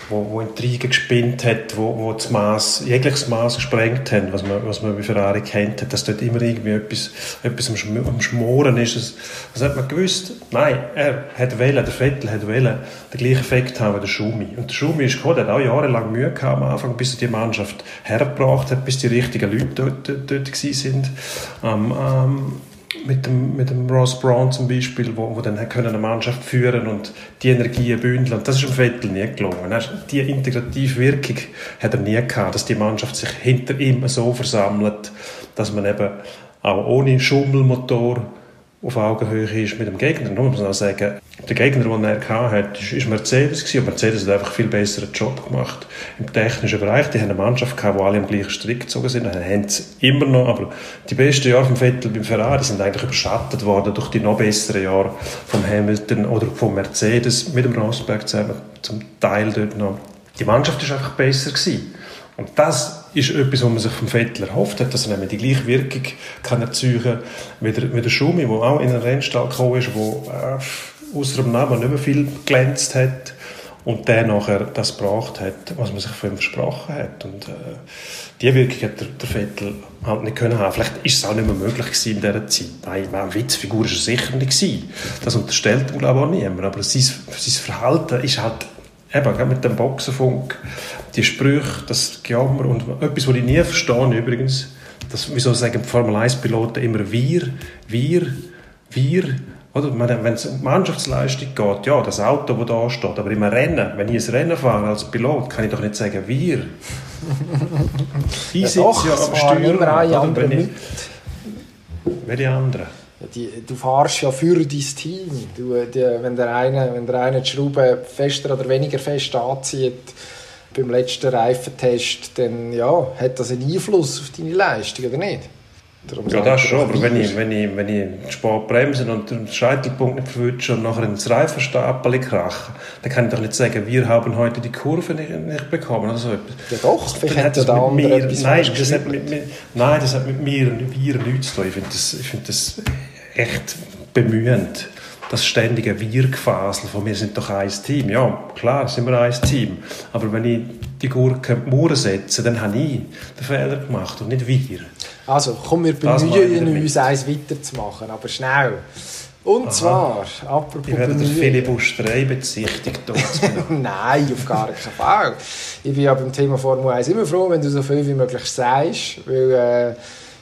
wo, wo Intrigen gespinnt hat, wo, wo das Maß, jegliches Maß gesprengt haben, was man, was man bei Ferrari kennt hat, dass dort immer irgendwie etwas, etwas am, Schm am Schmoren ist. Das, das hat man gewusst. Nein, er hat wählen, der Vettel hat wählen, den gleichen Effekt haben wie der Schumi. Und der Schumi ist gekommen, der hat auch jahrelang Mühe gehabt am Anfang, bis er die Mannschaft hergebracht hat, bis die richtigen Leute dort, dort, dort sind. Ähm, ähm, mit dem, mit dem Ross Brown zum Beispiel, wo, wo dann können eine Mannschaft führen und die Energien bündeln. Und das ist dem Vettel nie gelungen. Die integrative Wirkung hat er nie gehabt, dass die Mannschaft sich hinter ihm so versammelt, dass man eben auch ohne Schummelmotor auf Augenhöhe ist mit dem Gegner. Nur muss man auch sagen, der Gegner, den er hatte, ist Mercedes gewesen. Und Mercedes hat einfach viel besseren Job gemacht im technischen Bereich. Die haben eine Mannschaft gehabt, wo alle am gleichen Strick gezogen sind. Dann haben sie immer noch. Aber die besten Jahre vom Vettel beim Ferrari sind eigentlich überschattet worden durch die noch besseren Jahre vom Hamilton oder vom Mercedes mit dem Rosberg zusammen. Zum Teil dort noch. Die Mannschaft ist einfach besser gewesen. Und das ist etwas, was man sich vom Vettel erhofft hat, dass er nämlich die gleiche Wirkung kann erzeugen kann wie der, wie der Schumi, der auch in einen Rennstall gekommen ist, der äh, außer dem Namen nicht mehr viel glänzt hat und der nachher das gebracht hat, was man sich von ihm versprochen hat. Und äh, die Wirkung hat der, der Vettel halt nicht können haben. Vielleicht ist es auch nicht mehr möglich gewesen in dieser Zeit. Nein, eine Witzfigur war er sicher nicht gewesen. Das unterstellt ihm, glaube ich, auch niemand. Aber sein, sein Verhalten ist halt eben mit dem Boxenfunk die Sprüche, das Gejammer und etwas, was ich nie verstehe übrigens, dass, wieso sagen Formel 1-Piloten immer wir, wir, wir, oder? Wenn es um Mannschaftsleistung geht, ja, das Auto, das da steht, aber im Rennen, wenn ich ein Rennen fahre als Pilot, kann ich doch nicht sagen wir. ich ja, sitze ja am Steuer. Immer alle anderen ich, Welche anderen? Die, du fahrst ja für dein Team. Du, die, wenn, der eine, wenn der eine die Schraube fester oder weniger fest anzieht, beim letzten Reifentest, dann ja, hat das einen Einfluss auf deine Leistung, oder nicht? Darum ja, das schon, aber wenn ich, wenn, ich, wenn ich spät bremse und den Scheitelpunkt nicht verwünsche und nachher ins Reifenstapel krache, dann kann ich doch nicht sagen, wir haben heute die Kurve nicht, nicht bekommen oder so Ja doch, vielleicht hat das mit mir, nein, das hat mit, mit, nein, das hat mit mir und wir nichts zu tun. Ich finde das, find das echt bemühend das ständige Wir-Gefasel von wir sind doch ein Team. Ja, klar, sind wir ein Team. Aber wenn ich die Gurke in die Mauer setze, dann habe ich den Fehler gemacht und nicht wir. Also, komm, wir bemühen uns, eins weiterzumachen, aber schnell. Und Aha. zwar, apropos Ich werde den Philipp Osterei bezichtigt. Nein, auf gar keinen Fall. Ich bin ja beim Thema Formel 1 immer froh, wenn du so viel wie möglich sagst, weil äh,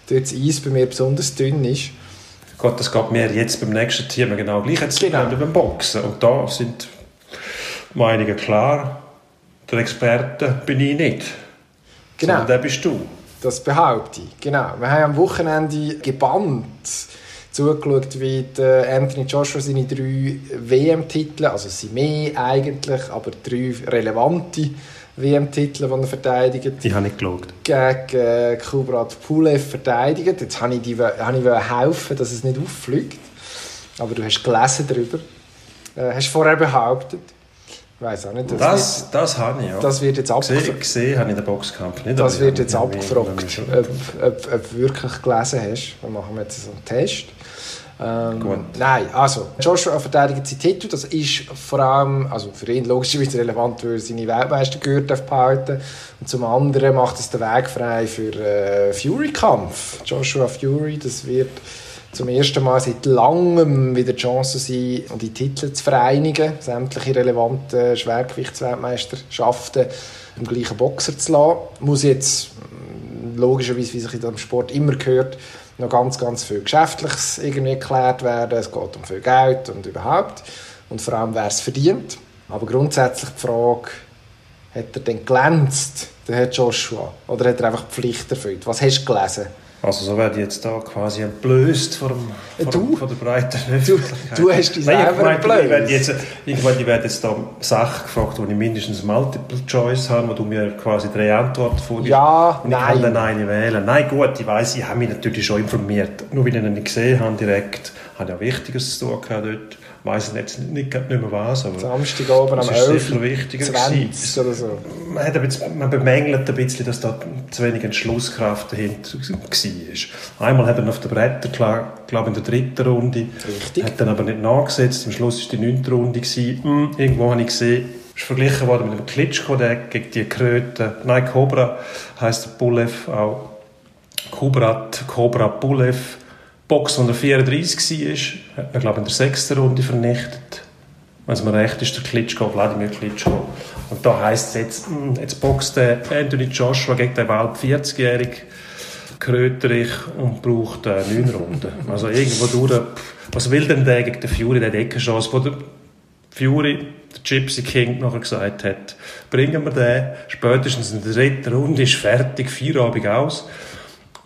dort das Eis bei mir besonders dünn ist. Gott, das geht mir jetzt beim nächsten Thema genau gleich. Jetzt genau. beim Boxen. Und da sind Meinungen klar. Der Experte bin ich nicht. Genau. Sondern der bist du. Das behaupte ich. Genau. Wir haben am Wochenende gebannt zugeschaut, wie Anthony Joshua seine drei WM-Titel, also sind mehr eigentlich, aber drei relevante WM-Titel, die er verteidigt. Die habe ich geschaut. Gegen äh, Kubrat Pulev verteidigt. Jetzt habe ich, die, habe ich helfen, dass es nicht auffliegt. Aber du hast gelesen darüber. Äh, hast vorher behauptet. Ich weiß auch nicht. Das, das, wird, das habe ich, ja. Das wird jetzt abgefragt. Gesehen, habe ich den Boxkampf nicht. Das wird jetzt abgefragt, ob, du wirklich gelesen hast. Dann machen wir jetzt so einen Test. Ähm, nein, also Joshua verteidigt seinen Titel. Das ist vor allem, also für ihn logischerweise relevant, weil er seine Weltmeistergürtel behalten Und zum anderen macht es den Weg frei für äh, Fury-Kampf. Joshua Fury, das wird zum ersten Mal seit langem wieder die Chance sein, die Titel zu vereinigen, sämtliche relevanten Schwergewichtsweltmeisterschaften im gleichen Boxer zu lassen. Muss jetzt logischerweise, wie sich in diesem Sport immer gehört, noch ganz, ganz viel Geschäftliches irgendwie geklärt werden. Es geht um viel Geld und überhaupt. Und vor allem, wer es verdient. Aber grundsätzlich die Frage, Hat er denn glänzt, der Herr Joshua? Oder hat er einfach die Pflicht erfüllt? Was hast du gelesen? Also so werde ich jetzt da quasi entblößt vor, dem, vor, du? vor der breiten Du, du hast dich selber Nein, ich, meine, ich werde entblößt. jetzt, ich, meine, ich werde jetzt da Sachen gefragt, wo ich mindestens Multiple Choice habe, wo du mir quasi drei Antworten vorgibst. Ja, und ich nein. kann dann eine wählen. Nein, gut, ich weiß, ich habe mich natürlich schon informiert. Nur weil ich ihn nicht gesehen habe direkt, habe ich auch Wichtiges zu tun gehabt dort. Ich weiss jetzt nicht, nicht, mehr was, aber Samstagabend das am ist 11. sicher wichtiger 20 gewesen. oder so. Man, hat ein bisschen, man bemängelt ein bisschen, dass da zu wenig Entschlusskraft dahinter war. Einmal hat er auf der Bretter, glaube in der dritten Runde, Richtig. hat dann aber nicht nachgesetzt. Am Schluss war die neunte Runde. Gewesen. Hm, irgendwo habe ich gesehen, ist verglichen worden mit dem Klitschko, der gegen die Kröte, nein, Cobra heisst der Pulev auch. Kubrat, Cobra Pulev, Box, wo er 34 war, hat man, glaube in der sechsten Runde vernichtet. Wenn es mir recht ist, der Klitschko, Wladimir Klitschko. Und da heisst es jetzt, hm, jetzt boxt der Anthony Joshua gegen den bald 40-jährigen Kröterich und braucht äh, neun Runden. Also irgendwo durch, was will denn der gegen den Fury, der hat eh wo der Fury, der Gypsy King, nachher gesagt hat, bringen wir den, spätestens in der dritten Runde ist fertig, Feierabend aus.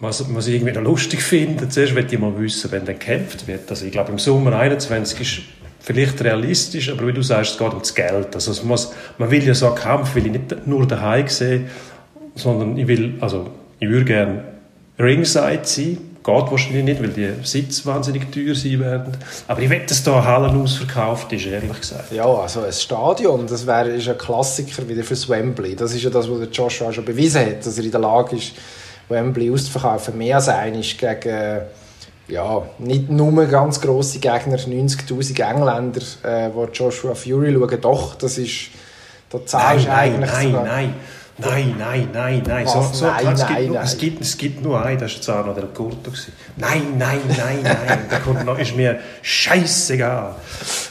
Was, was ich irgendwie noch lustig finde, zuerst möchte ich mal wissen, wenn dann gekämpft wird. Also ich glaube, im Sommer 21 ist vielleicht realistisch, aber wie du sagst, es geht um das Geld. Also es muss, man will ja so einen Kampf, will ich nicht nur daheim sehen, sondern ich will, also ich würde gerne Ringside sein. Geht wahrscheinlich nicht, weil die Sitze wahnsinnig teuer sein werden. Aber ich wette, dass da Hallen ausverkauft ist, ehrlich gesagt. Ja, also ein Stadion, das wäre, ist ein Klassiker wieder fürs Wembley. Das ist ja das, was Joshua schon bewiesen hat, dass er in der Lage ist, Wembley auszuverkaufen. Mehr als einig gegen ja, nicht nur ganz grosse Gegner, 90'000 Engländer, äh, wo Joshua Fury schauen. Doch, das ist, da Nein, zahlst nein, eigentlich nein, nein. Nein, nein, nein, nein. Was? So, so, Nein, es, nein, gibt nur, nein. es, gibt, es gibt nur einen, das war der Gurto. gewesen. Nein, nein, nein, nein. Der kommt noch, ist mir scheißegal.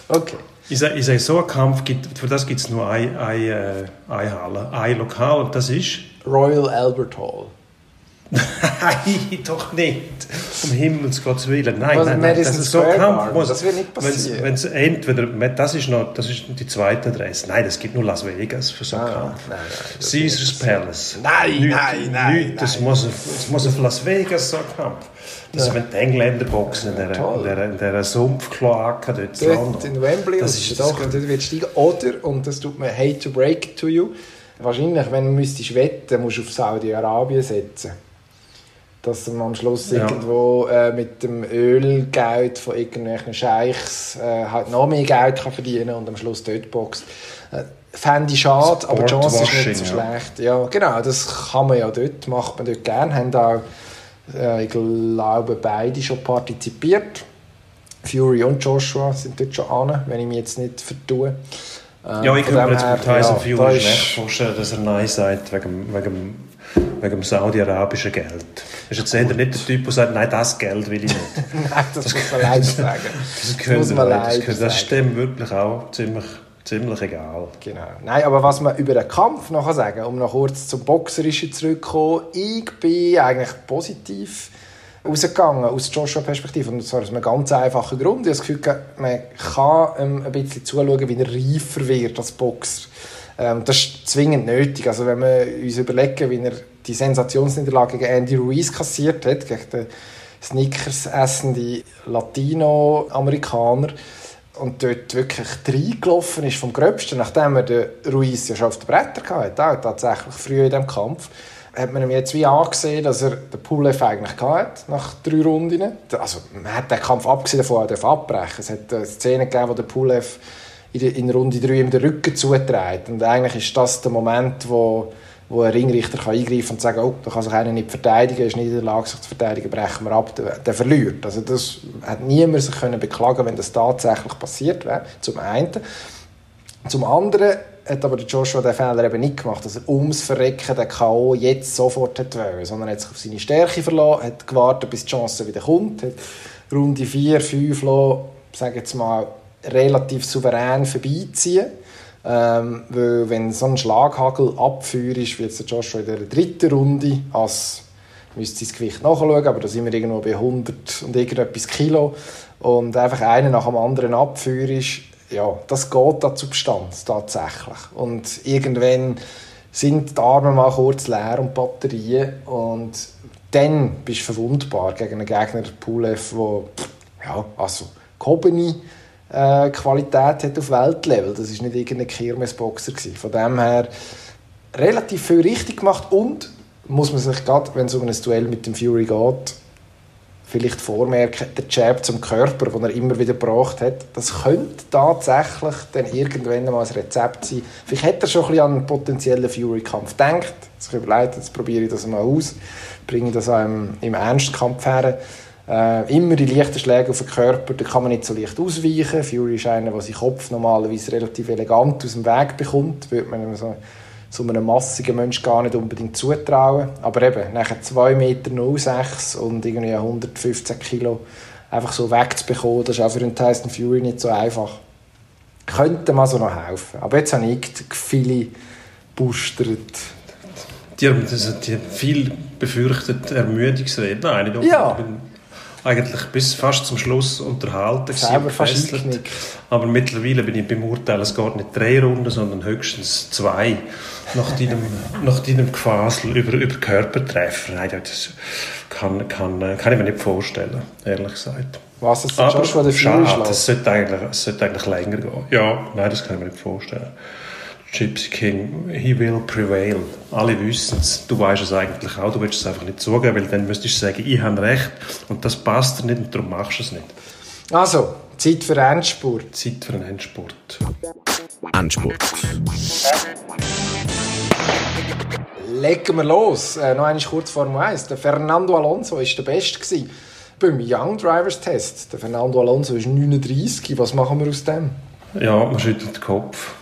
Okay. Ich sage, ich sage, so einen Kampf gibt, für das gibt es nur ein, ein, äh, eine Halle, ein Lokal und das ist. Royal Albert Hall. Nein, doch nicht. Um Himmels Gottes Willen. Nein, Was, nein, nein. Das ist so Kampf. Muss- Das wird nicht wenn's- passieren. wenn's entweder, das ist noch, das ist die zweite Adresse. Nein, das gibt nur Las Vegas für so einen Ah, Kampf. nein, nein, Caesars Palace. Nein, Nicht- nein, nein, nicht, Das, nein. muss, das muss auf Las Vegas so ein Kampf. Das wenn die Engländer boxen in dieser, in dieser, in dieser Sumpfkloake dort Dort in Wembley, Das ist das doch, dort wird steigen. Oder, und das tut mir hate to break to you, wahrscheinlich, wenn du müsstest wetten, musst du auf Saudi-Arabien setzen. Dass man am Schluss Ja. irgendwo äh, mit dem Ölgeld von irgendwelchen Scheichs äh, halt noch mehr Geld kann verdienen und am Schluss dort boxt. Äh, Fände ich schade, aber die Chance ist nicht so Sportwashing, ja. schlecht. Ja, genau, das kann man ja dort, macht man dort gerne. Haben auch, äh, ich glaube, beide schon partizipiert. Fury und Joshua sind dort schon an, wenn ich mich jetzt nicht vertue. Ähm, Ja, ich könnte mir jetzt mit Tyson ja, Fury ist- schlecht vorstellen, dass er Nein sagt wegen, wegen, wegen dem saudi-arabischen Geld. Er ist jetzt eher nicht der Typ, der sagt, nein, das Geld will ich nicht. Nein, das muss man leider sagen. Das, muss könnte man das, könnte, das ist dem wirklich auch ziemlich, ziemlich egal. Genau. Nein, aber was man über den Kampf noch sagen kann, um noch kurz zum Boxerischen zurückzukommen, ich bin eigentlich positiv rausgegangen aus Joshua-Perspektive. Und zwar aus einem ganz einfachen Grund. Ich habe das Gefühl, man kann ähm, ein bisschen zuschauen, wie er reifer wird als Boxer. Ähm, das ist zwingend nötig. Also wenn wir uns überlegen, wie er die Sensationsniederlage gegen Andy Ruiz kassiert hat, gegen den Snickers essende Latino-Amerikaner, und dort wirklich reingelaufen ist vom Gröbsten, nachdem er den Ruiz ja schon auf den Bretter hatte, auch tatsächlich früh in diesem Kampf, hat man ihm jetzt wie angesehen, dass er den Pulev eigentlich hatte, nach drei Runden. Also man hat den Kampf abgesehen davon abbrechen Es hat eine Szene gegeben, wo der Pulev in, Runde 3 ihm den Rücken zuträgt. Und eigentlich ist das der Moment, wo, wo ein Ringrichter kann eingreifen und sagen, oh, da kann sich einer nicht verteidigen, er ist nicht in der Lage, sich zu verteidigen, brechen wir ab, der, der verliert. Also das hat niemand sich können beklagen wenn das tatsächlich passiert wäre, zum einen. Zum anderen hat aber Joshua den Fehler eben nicht gemacht, dass er ums Verrecken den K.O. jetzt sofort hat wollen, sondern er hat sich auf seine Stärke verlassen, hat gewartet, bis die Chance wieder kommt, hat Runde 4, 5 lassen, sage jetzt mal, relativ souverän vorbeiziehen. Ähm, weil wenn so ein Schlaghagel abführt ist, wie jetzt der Joshua in der dritten Runde, als müsste das Gewicht nachschauen, aber da sind wir irgendwo bei 100 und irgendetwas Kilo und einfach einen nach dem anderen abführst, ja, das geht an die Substanz tatsächlich. Und irgendwann sind die Arme mal kurz leer und Batterien und dann bist du verwundbar gegen einen Gegner Pulev, der ja, also gehobene äh, Qualität hat auf Weltlevel. Das ist nicht irgendein Kirmesboxer Von dem her relativ viel richtig gemacht und muss man sich gerade, wenn es um ein Duell mit dem Fury geht, vielleicht vormerken, der Jab zum Körper, den er immer wieder gebracht hat, das könnte tatsächlich dann irgendwann mal ein Rezept sein. Vielleicht hat er schon ein an einen potenziellen Fury-Kampf gedacht, sich überlegt, jetzt probiere ich das mal aus, bringe das auch im, im Ernstkampf her. Äh, immer die leichten Schläge auf den Körper, da kann man nicht so leicht ausweichen. Fury ist einer, der seinen Kopf normalerweise relativ elegant aus dem Weg bekommt, würde man so so einem massigen Menschen gar nicht unbedingt zutrauen. Aber eben, nachher 2,06 Meter und irgendwie 115 Kilo einfach so wegzubekommen, das ist auch für einen Tyson Fury nicht so einfach. Könnte man so noch helfen. Aber jetzt habe ich viele boostert. Die haben, die haben viel befürchtet Ermüdungsreden. Nein, ja. Eigentlich bis fast zum Schluss unterhalten. Selber fast Aber mittlerweile bin ich beim Urteil, es geht nicht drei Runden, sondern höchstens zwei nach deinem, nach deinem Gefasel über, über Körpertreffer. Nein, das kann, kann, kann ich mir nicht vorstellen, ehrlich gesagt. Was, ist der Joshua der Schade, es sollte, eigentlich, es sollte eigentlich länger gehen. Ja, nein, das kann ich mir nicht vorstellen. Gypsy King, he will prevail. Alle wissen es. Du weißt es eigentlich auch. Du willst es einfach nicht zugeben, weil dann müsstest du sagen, ich habe recht und das passt dir nicht und darum machst du es nicht. Also, Zeit für Endspurt. Zeit für einen Endspurt. Endspurt. Legen wir los. Äh, noch einmal kurz Formel 1. Der Fernando Alonso war der Beste gewesen beim Young Drivers Test. Der Fernando Alonso ist 39. Was machen wir aus dem? Ja, man schüttelt den Kopf.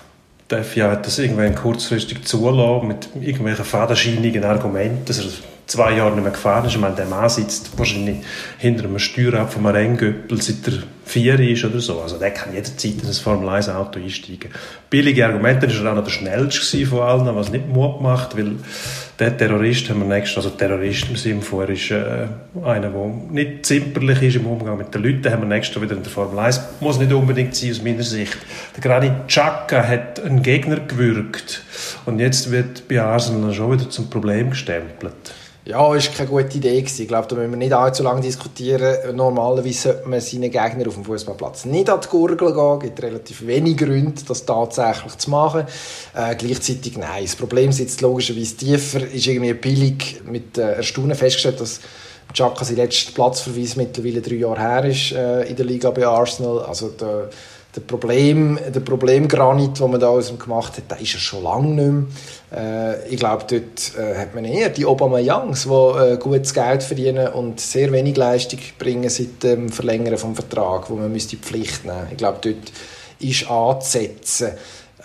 FIA hat das irgendwann kurzfristig zulassen mit irgendwelchen fadenscheinigen Argumenten, dass er zwei Jahre nicht mehr gefahren ist. Ich meine, der Mann sitzt wahrscheinlich hinter einem Steuerrad von einem Renngöppel, seit er vier ist oder so. Also der kann jederzeit in ein Formel 1 Auto einsteigen. Billige Argumente, war er auch noch der schnellste von allen, was nicht Mut macht, weil der Terrorist haben wir nächstes, also Terrorist im Sinne von, er ist äh, einer, der nicht zimperlich ist im Umgang mit den Leuten, haben wir nächstes wieder in der Formel 1. Muss nicht unbedingt sein aus meiner Sicht. Der Granit Xhaka hat einen Gegner gewürgt und jetzt wird bei Arsenal schon wieder zum Problem gestempelt. Ja, ist keine gute Idee gewesen. Ich glaube, da müssen wir nicht allzu lange diskutieren. Normalerweise sollte man seinen Gegner auf dem Fußballplatz nicht an die Gurgel gehen. Es gibt relativ wenig Gründe, das tatsächlich zu machen. Äh, gleichzeitig nein. Das Problem sitzt logischerweise tiefer. Ist irgendwie billig mit äh, Erstaunen festgestellt, dass Chaka sein letzter Platzverweis mittlerweile drei Jahre her ist äh, in der Liga bei Arsenal. Also der, der Problem, der Problemgranit, den man da aus ihm gemacht hat, der ist ja schon lange nicht mehr. Äh, ich glaube, dort äh, hat man eher die Obama-Youngs, die äh, gutes Geld verdienen und sehr wenig Leistung bringen seit dem Verlängern vom Vertrag, wo man müsste die Pflicht nehmen. Ich glaube, dort ist anzusetzen.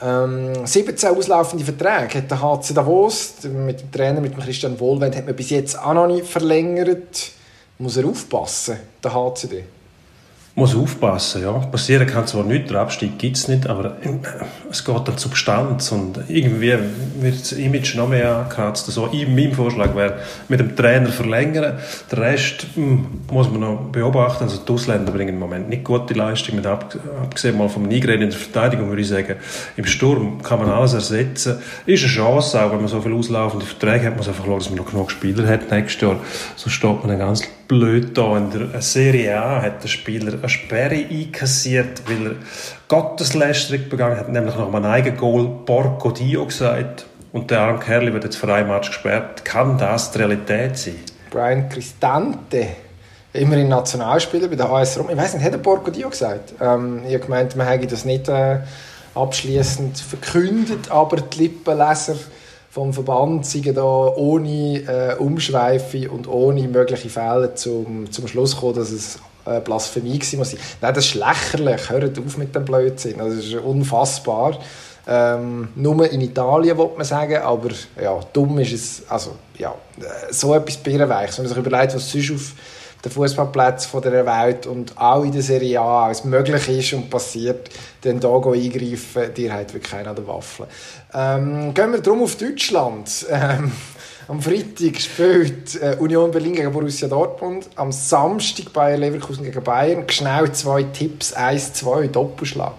Ähm, 17 auslaufende Verträge hat der HC Davos mit dem Trainer, mit dem Christian Wohlwend, hat man bis jetzt auch noch nicht verlängert. Muss er aufpassen, der HCD? Muss aufpassen, ja. Passieren kann zwar nichts, der Abstieg gibt es nicht, aber äh, es geht an Substanz und irgendwie wird das Image noch mehr angekratzt. Also mein Vorschlag wäre, mit dem Trainer verlängern. Der Rest hm, muss man noch beobachten. Also die Ausländer bringen im Moment nicht gute Leistung, mit abgesehen mal vom Nigreden in der Verteidigung, würde ich sagen. Im Sturm kann man alles ersetzen. Ist eine Chance, auch wenn man so viele auslaufende Verträge hat, man einfach schauen, dass man noch genug Spieler hat nächstes Jahr. So steht man dann ganz blöd da. In der Serie A hat der Spieler eine Sperre einkassiert, weil er Gotteslästerung begangen hat, nämlich nach einem eigenen Goal Porco Dio gesagt. Und der arme Kerl wird jetzt für einen Match gesperrt. Kann das die Realität sein? Brian Cristante, immerhin Nationalspieler bei der AS Rom. Ich weiß nicht, hat er Porco Dio gesagt? Ähm, ich habe gemeint, man hätte das nicht äh, abschließend verkündet, aber die Lippenleser vom Verband sind da ohne äh, Umschweife und ohne mögliche Fehler zum, zum Schluss gekommen, dass es äh, Blasphemie war. Nein, das ist lächerlich. Hört auf mit dem Blödsinn. Das ist unfassbar. Ähm, nur in Italien, würde man sagen, aber ja, dumm ist es, also ja, äh, so etwas birrenweich. Wenn man sich überlegt, was sonst auf den Fußballplätzen der Welt und auch in der Serie A alles möglich ist und passiert, dann da eingreifen, die hat wirklich keiner an der Waffel. Ähm, gehen wir drum auf Deutschland. Ähm, am Freitag spielt äh, Union Berlin gegen Borussia Dortmund. Am Samstag Bayer Leverkusen gegen Bayern. Schnell zwei Tipps. 1-2, Doppelschlag.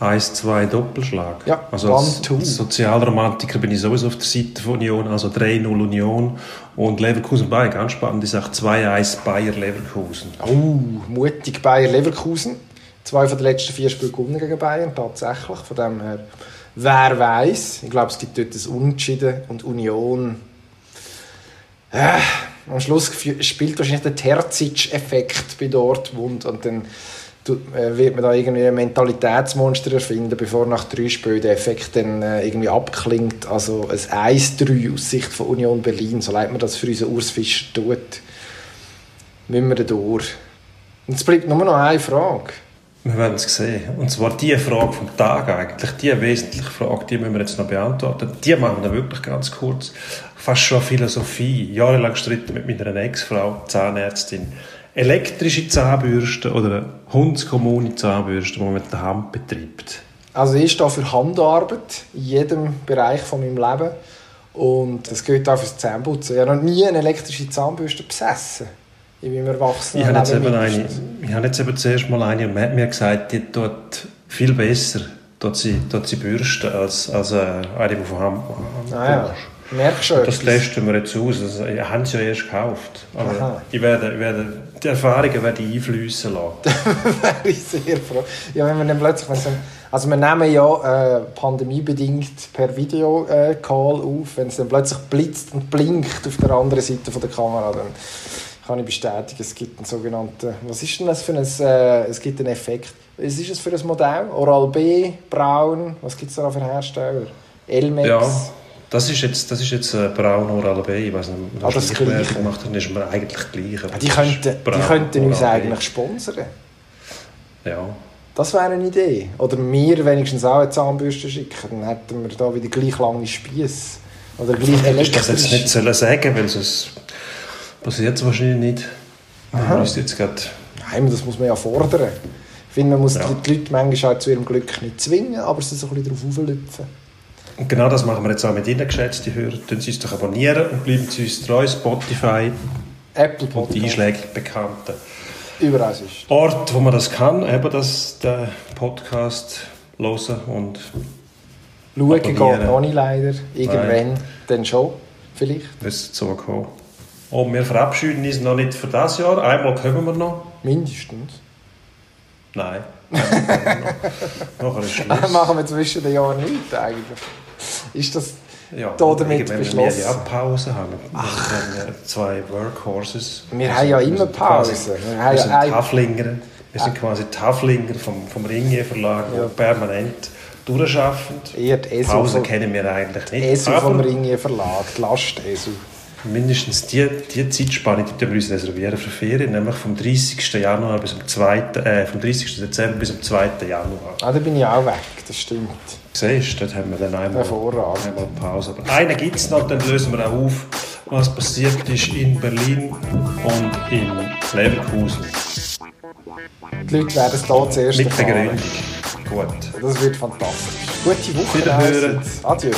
1-2 Doppelschlag. Ja, also als Sozialromantiker bin ich sowieso auf der Seite von Union, also 3-0 Union und Leverkusen Bayern, ganz spannend, ich sage 2-1 Bayer Leverkusen. Oh, mutig Bayer Leverkusen. Zwei von den letzten vier Spielen gewonnen gegen Bayern, tatsächlich. Von dem her, wer weiß. Ich glaube, es gibt dort ein Unentschieden und Union. Äh, am Schluss spielt wahrscheinlich der Terzic-Effekt bei Dortmund und dann wird man da irgendwie ein Mentalitätsmonster erfinden, bevor nach drei Spielen der Effekt dann äh, irgendwie abklingt. Also ein 1-3 aus Sicht von Union Berlin, so leid man das für unseren Urs Fischer tut, müssen wir da durch. Und es bleibt nur noch eine Frage. Wir werden es sehen. Und zwar die Frage vom Tag eigentlich, die wesentliche Frage, die müssen wir jetzt noch beantworten. Die machen wir wirklich ganz kurz. Fast schon Philosophie. Jahrelang gestritten mit meiner Ex-Frau, Zahnärztin elektrische Zahnbürste oder eine hundskommune Zahnbürste, die man mit der Hand betreibt? Also ich stehe für Handarbeit in jedem Bereich von meinem Leben und das gilt auch fürs Zahnputzen. Ich habe noch nie eine elektrische Zahnbürste besessen in meinem Erwachsenen ich habe jetzt, eben eine, ich habe jetzt eben zuerst mal eine und man hat mir gesagt, die tut viel besser tut sie, tut sie bürsten als, als äh, eine, die von Hand ah, ja. Merkst schon Das testen wir jetzt aus. Also, ich habe es ja erst gekauft. Aber ich werde, ich werde, die Erfahrungen werde ich einfließen lassen. wäre ich sehr froh. Ja, wenn wir dann plötzlich... Also wir nehmen ja äh, pandemiebedingt per Videocall äh, auf. Wenn es dann plötzlich blitzt und blinkt auf der anderen Seite von der Kamera, dann kann ich bestätigen, es gibt einen sogenannten... Was ist denn das für ein... Äh, es gibt einen Effekt. Was ist es für ein Modell? Oral-B, Braun, was gibt es da für Hersteller? Elmex... Ja. Das ist jetzt, das ist jetzt äh, Braun Oral B. Ich weiß nicht, ah, das Gleiche gemacht dann ist mir eigentlich gleich. Ja, die könnten, die könnten uns eigentlich sponsern. Ja. Das wäre eine Idee. Oder wir wenigstens auch eine Zahnbürste schicken. Dann hätten wir da wieder gleich lange Spieße. Oder gleich elektrisch. Ich das jetzt nicht sollen sagen, weil sonst passiert es wahrscheinlich nicht. Aha. Jetzt Nein, das muss man ja fordern. Ich finde, man muss ja. die Leute manchmal auch zu ihrem Glück nicht zwingen, aber sie so ein bisschen darauf auflüpfen. Und genau das machen wir jetzt auch mit Ihnen, geschätzte Hörer. Tun Sie uns doch abonnieren und bleiben Sie uns treu. Spotify, Apple Podcast. und die einschlägig bekannten Überall ist. Ort, wo man das kann, eben das, den Podcast hören und Schauen geht noch nicht leider. Irgendwann Nein. dann schon, vielleicht. Es ist so gekommen. Und wir verabschieden uns noch nicht für das Jahr. Einmal kommen wir noch. Mindestens. Nein. Nachher ist Schluss. Machen wir zwischen den Jahren nichts eigentlich. Ist das ja, da damit beschlossen? Wir ja Pause haben. Ach. Wir haben zwei Workhorses. Wir haben ja immer Pause. wir, wir sind ja Taflinger. Wir sind quasi Taflinger vom, vom Ringier Verlag, ja. permanent durchschaffend. Pause kennen wir eigentlich nicht. ESU vom Ringier Verlag, die Last-ESU mindestens die, die Zeitspanne die wir uns reservieren für Ferien, nämlich vom 30. Januar bis zum 2., äh, vom 30. Dezember bis zum 2. Januar. Ah, da bin ich auch weg, das stimmt. Siehst du, dort haben wir dann einmal, einmal Pause. Aber einen gibt es noch, dann lösen wir auch auf, was passiert ist in Berlin und in Leverkusen. Die Leute werden es hier zuerst Mit Begründung. Gut. Das wird fantastisch. Gute Woche. Wiederhören. Adieu.